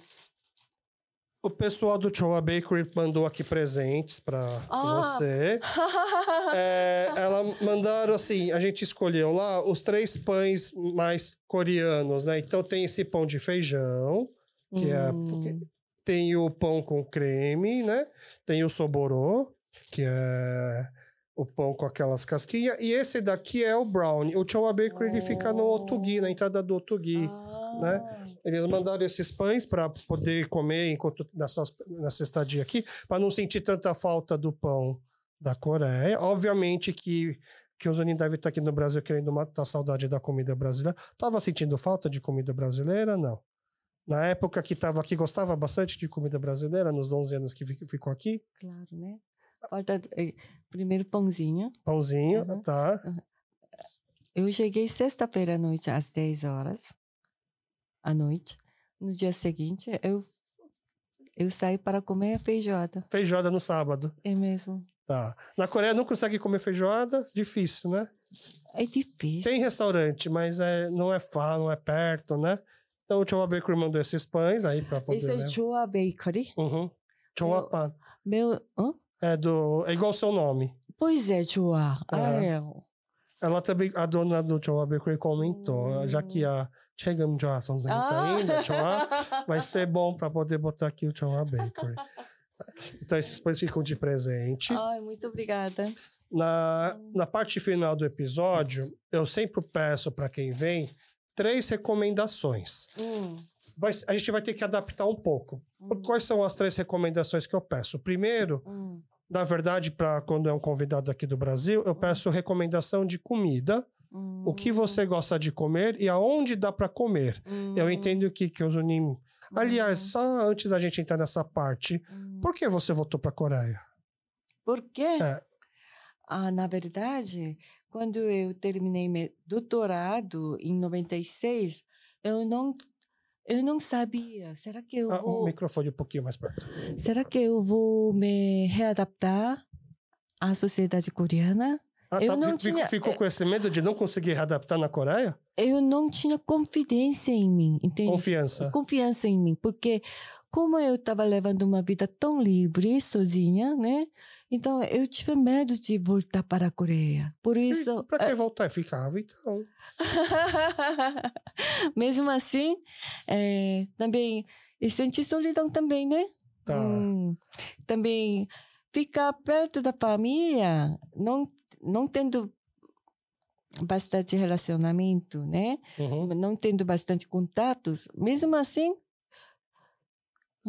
o pessoal do Choa Bakery mandou aqui presentes para Ah! você. É, ela mandaram assim, a gente escolheu lá os três pães mais coreanos, né? Então tem esse pão de feijão, que é Hum. tem o pão com creme, né? Tem o soborô, que é o pão com aquelas casquinhas. E esse daqui é o brownie. O Chowa Bakery, ele fica no Otugi, na entrada do Otugi. Né? Eles mandaram esses pães para poder comer enquanto nessa, nessa estadia aqui, para não sentir tanta falta do pão da Coreia. Obviamente que que o Zonin deve estar aqui no Brasil querendo matar a saudade da comida brasileira. Tava sentindo falta de comida brasileira? Não. Na época que estava aqui, gostava bastante de comida brasileira, nos 11 anos que fi- ficou aqui. Claro, né? Falta eh, primeiro pãozinho. Pãozinho, Uhum. tá? Eu cheguei sexta-feira à noite, às 10 horas. À noite. No dia seguinte, eu, eu saí para comer a feijoada. Feijoada no sábado. É mesmo. Tá. Na Coreia não consegue comer feijoada? Difícil, né? É difícil. Tem restaurante, mas é, não é fá, não é perto, né? Então o Chowa Bakery mandou esses pães aí pra poder. Esse é né? Choa Bakery. Uhum. Chowa Pan. Meu. Hã? É, do, é igual o seu nome. Pois é, Choa. Ah, Aham. é. Ela também, a dona do Chowa Bakery comentou, Hum. já que a Chegam Johnson tá Ah. indo, Chowa, vai ser bom pra poder botar aqui o Chowa Bakery. Então esses pães ficam de presente. Ai, muito obrigada. Na, na parte final do episódio, eu sempre peço pra quem vem três recomendações. Hum, Vai- a gente vai ter que adaptar um pouco. hum, Quais são as três recomendações que eu peço? Primeiro, hum, na verdade, para quando é um convidado aqui do Brasil, eu peço recomendação de comida, hum, o que você gosta de comer e aonde dá para comer. Eu hum, entendo que que os Unim. Aliás, só antes da gente entrar nessa parte, hum. por que você voltou para a Coreia? Por quê? É. Ah, na verdade, quando eu terminei meu doutorado em 96, eu não eu não sabia. Será que eu Ah, o vou, microfone um pouquinho mais perto. será que eu vou me readaptar à sociedade coreana? Ah, Eu tá, não fi- tinha- ficou é- com esse medo de não conseguir readaptar na Coreia? Eu não tinha confidência em mim, entende? Confiança. confiança em mim, porque como eu estava levando uma vida tão livre, sozinha, né? Então eu tive medo de voltar para a Coreia. Por isso, Pra que voltar? Eu ficava, então. mesmo assim, é, também eu senti solidão também, né? Tá. Hum, também ficar perto da família, não não tendo bastante relacionamento, né? Uhum. não tendo bastante contatos, mesmo assim,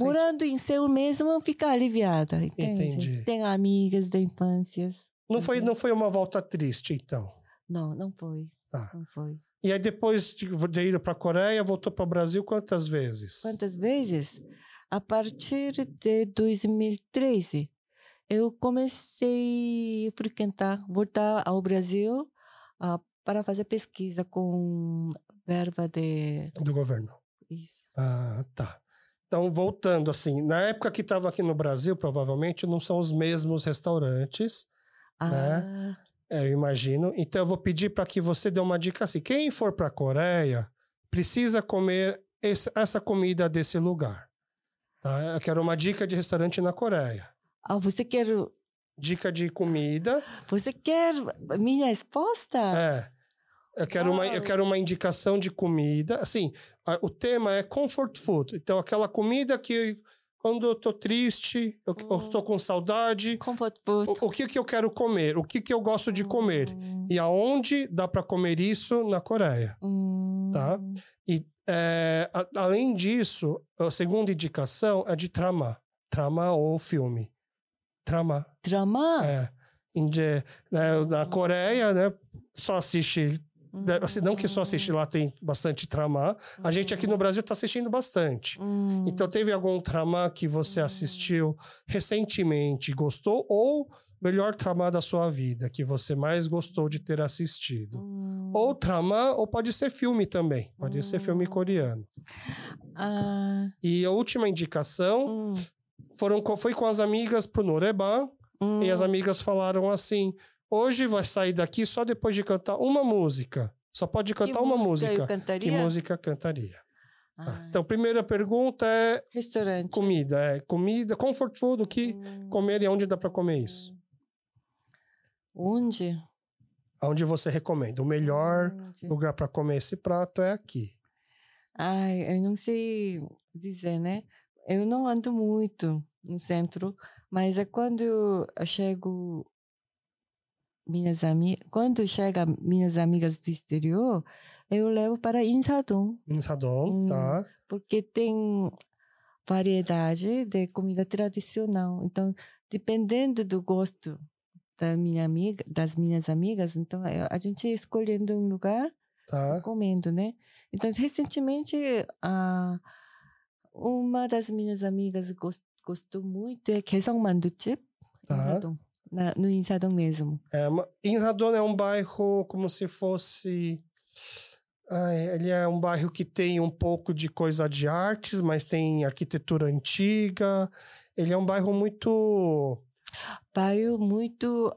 morando em Seul mesmo, fica aliviada. Entende? Entendi. Tem amigas da infância. Não foi, não foi uma volta triste, então. Não, não foi. Tá. Não foi. E aí, depois de de ir para a Coreia, voltou para o Brasil quantas vezes? Quantas vezes? A partir de 2013, eu comecei a frequentar, voltar ao Brasil ah, para fazer pesquisa com verba de Do governo. isso. Ah, tá. Então, voltando assim, na época que estava aqui no Brasil, provavelmente não são os mesmos restaurantes, Ah, é, eu imagino. Então, eu vou pedir para que você dê uma dica assim: quem for para a Coreia precisa comer esse- essa comida desse lugar. Tá? Eu quero uma dica de restaurante na Coreia. ah, você quer Dica de comida. Você quer minha resposta? É. Eu quero, uma, eu Uau. quero uma indicação de comida. Assim, o tema é comfort food. Então, aquela comida que quando eu tô triste, eu, eu Hum. tô com saudade, Comfort food. o, o que que eu quero comer? O que que eu gosto de comer? Hum, E aonde dá para comer isso na Coreia? hum, Tá. É, a- além disso, a segunda indicação é de trama. Trama ou filme. Trama. Drama? É. Inde- né, na Coreia, né, só assiste assim, não que só assiste lá tem bastante trama. A gente aqui no Brasil tá assistindo bastante. Hum, Então, teve algum trama que você assistiu recentemente e gostou? Ou melhor trama da sua vida, que você mais gostou de ter assistido? hum, Ou trama, ou pode ser filme também. Pode ser filme Hum. coreano. ah, E a última indicação hum, foram, foi com as amigas pro Noreban. hum, E as amigas falaram assim: hoje vai sair daqui só depois de cantar uma música. Só pode que cantar uma música. Eu cantaria? Que música cantaria? Tá. Ah, Então, primeira pergunta é restaurante. comida. É comida, comfort food, o que Hum, comer e onde dá para comer isso? Onde? Aonde você recomenda? O melhor Onde? lugar para comer esse prato é aqui. Ai, eu não sei dizer, né? Eu não ando muito no centro, mas é quando eu chego minhas amigas, quando chega minhas amigas do exterior, eu levo para Insadong, Em Sadon, Hum. tá? porque tem variedade de comida tradicional. Então, dependendo do gosto da minha amiga, das minhas amigas, então eu- a gente escolhendo um lugar Tá. comendo, né? Então, recentemente, a uma das minhas amigas gos- gostou muito é Quezon Manduchip, Tá. Insadong, na- no Insadong mesmo. É, Radon é um bairro como se fosse. Ai, ele é um bairro que tem um pouco de coisa de artes, mas tem arquitetura antiga. Ele é um bairro muito. Bairro muito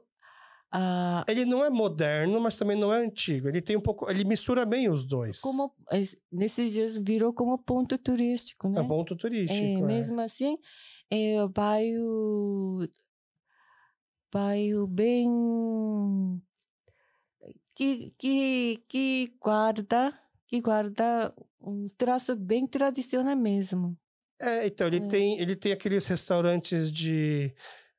ah, Ele não é moderno, mas também não é antigo. Ele tem um pouco. Ele mistura bem os dois. como es- nesses dias virou como ponto turístico, né? É ponto turístico. É, é. mesmo assim, é o bairro bairro bem que que que guarda que guarda um traço bem tradicional mesmo. É, então, ele, É. tem, ele tem aqueles restaurantes de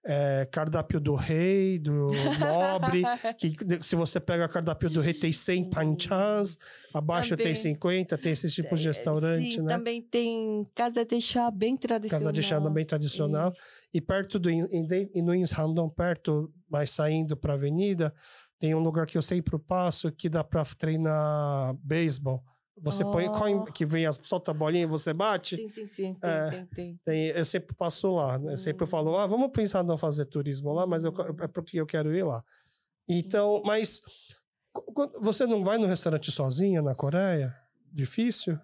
é, cardápio do rei, do nobre, que se você pega o cardápio do rei tem 100 panchas, abaixo tem Também. 50, tem esses tipos de restaurante, Sim, né? também tem casa de chá bem tradicional. Casa de chá bem tradicional. Isso. E perto do em e no Inshandong, perto, mas saindo para a avenida, tem um lugar que eu sempre passo que dá para treinar beisebol. Você põe, Oh. coin- que vem, as, solta a bolinha e você bate. Sim, sim, sim. Tem, É. tem, tem. Tem, eu sempre passo lá, né? Eu sempre Hum. falo, ah, vamos pensar em fazer turismo lá, mas eu, é porque eu quero ir lá. Então, mas você não vai no restaurante sozinha na Coreia? Difícil?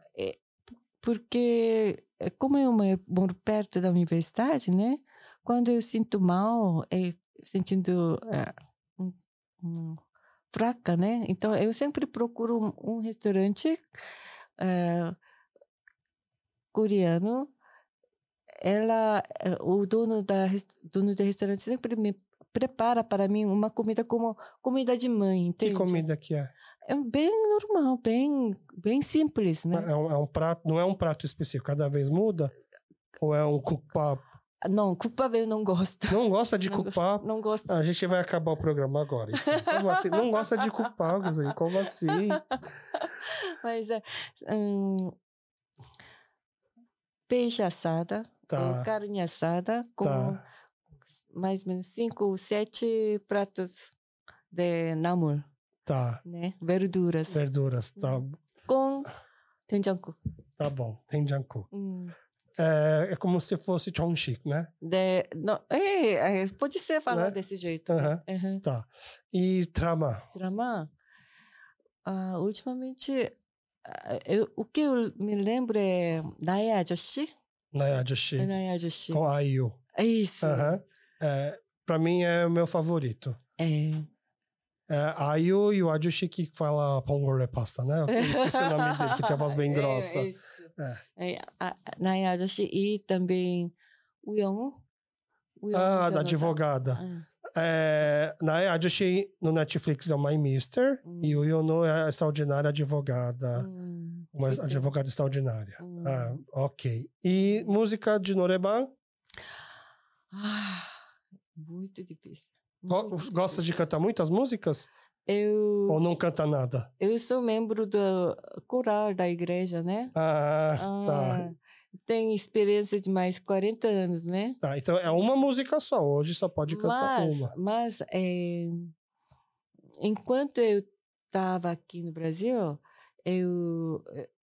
porque eh, como eu moro perto da universidade, né? Quando eu sinto mal, é, sentindo eh, um- um fraca, né? Então eu sempre procuro um, um restaurante eh, coreano. Ela, eh, o dono da dono do restaurante sempre me prepara para mim uma comida como comida de mãe, Que entende? comida que é? É bem normal, bem bem simples, né? É um, é um prato, não é um prato específico, cada vez muda? Ou é um cupá? Não, culpa eu não gosto. Não gosta de não culpar? Gosto, não gosto. Ah, a gente vai acabar o programa agora. Então. Como assim? Não gosta de culpar, Guzei? Como assim? Mas é. Hum, peixe assada, tá. carne assada, com tá. mais ou menos cinco, ou sete pratos de namur. Tá. Né? Verduras. Verduras, tá. Hum. Com ah. tenjanku. Tá bom, tenjanku. Hum. É, é como se fosse chonshik, né? De, não, é, é, pode ser falar Né? desse jeito. Né? Uhum. Tá. E trama? Drama, ah, ultimamente, ah, eu, o que eu me lembro é Nae Ajoshi. Nae Ajoshi. Nae Ajoshi. Com Ayu. É isso. Aham. É, pra mim é o meu favorito. É. É, Ayu e o Ajushi que fala Pongole Pasta, né? Eu esqueci o nome dele, que tem a voz bem grossa. É, isso. É. É, a, e também o Young. Ah, da advogada. É, Nae Ajushi no Netflix é o My Mister Hum. e o Yono é a extraordinária advogada. Hum, Uma advogada extraordinária. Hum. Ah, ok. E música de Noreban? Ah, muito difícil. Muito Gosta de difícil. cantar muitas músicas? Eu, Ou não canta nada? eu sou membro do coral da igreja, né? Ah, tá. Ah, Tem experiência de mais 40 anos, né? Tá, então é uma música só. Hoje só pode cantar mas, uma. mas é, enquanto eu estava aqui no Brasil, eu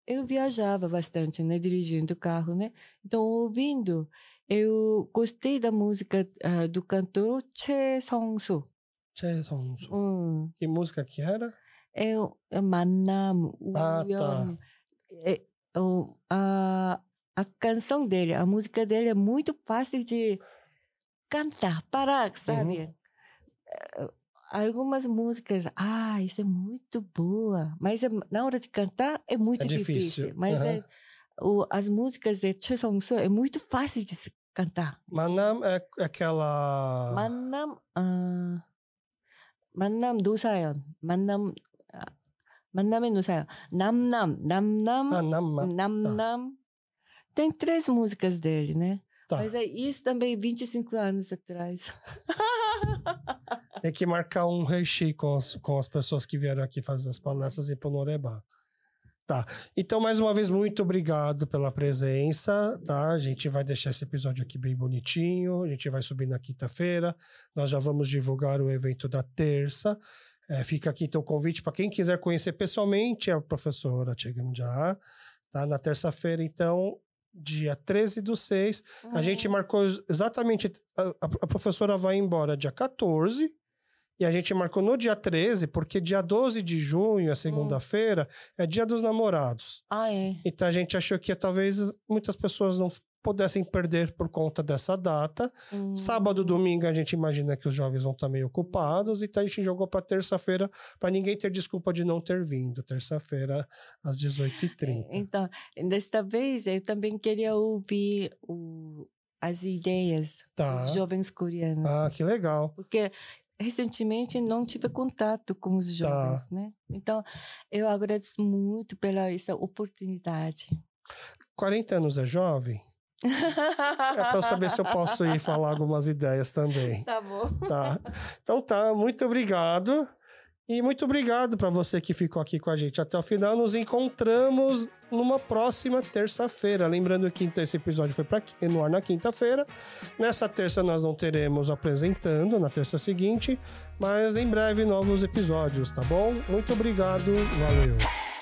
eu viajava bastante, né, dirigindo o carro, né? Então ouvindo, eu gostei da música ah, do cantor Choi Song-soo. Che Song-soo. Hum, Que música que era? é o é 만남, Ah, tá. 우연. É, o- a a canção dele, a música dele é muito fácil de cantar, parar, sabe? Uhum. Eh, Algumas músicas, ah, isso é muito boa, mas é- na hora de cantar é muito É difícil. difícil, Mas aham. é, o, as músicas de Choi Song-soo é muito fácil de se cantar. Manam é aquela. 만남, 아, 만남 노사연, 만남, 아, 만남의 노사연, 남남, 남남, Ah, Nama. 남남. Tem três músicas dele, né? Tá. Mas é isso também 25 anos atrás. Tem que marcar um reishi com as, com as pessoas que vieram aqui fazer as palestras em Ponoreba. Tá. Então, mais uma vez, muito obrigado pela presença, tá? A gente vai deixar esse episódio aqui bem bonitinho. A gente vai subir na quinta-feira. Nós já vamos divulgar o evento da terça. É, fica aqui então o convite para quem quiser conhecer pessoalmente a professora Chegam Já, tá? Na terça-feira, então, dia 13 do 6. A gente marcou ex- exatamente. A, a- a professora vai embora dia 14. E a gente marcou no dia 13, porque dia 12 de junho, a segunda-feira, é dia dos namorados. Ah, é. Então a gente achou que talvez muitas pessoas não pudessem perder por conta dessa data. Hum. Sábado, domingo, a gente imagina que os jovens vão estar meio ocupados, então a gente jogou para terça-feira, para ninguém ter desculpa de não ter vindo. Terça-feira, às 18h30. Então, desta vez eu também queria ouvir o, as ideias Tá. dos jovens coreanos. Ah, que legal. Porque recentemente não tive contato com os Tá. jovens, né? Então, eu agradeço muito pela essa oportunidade. 40 anos é jovem? É para eu saber se eu posso ir falar algumas ideias também. Tá bom. Tá. Então tá, muito obrigado. E muito obrigado para você que ficou aqui com a gente até o final. Nos encontramos numa próxima terça-feira. Lembrando que então, esse episódio foi pra, no ar na quinta-feira. Nessa terça nós não teremos apresentando, na terça seguinte, mas em breve novos episódios, tá bom? Muito obrigado, valeu.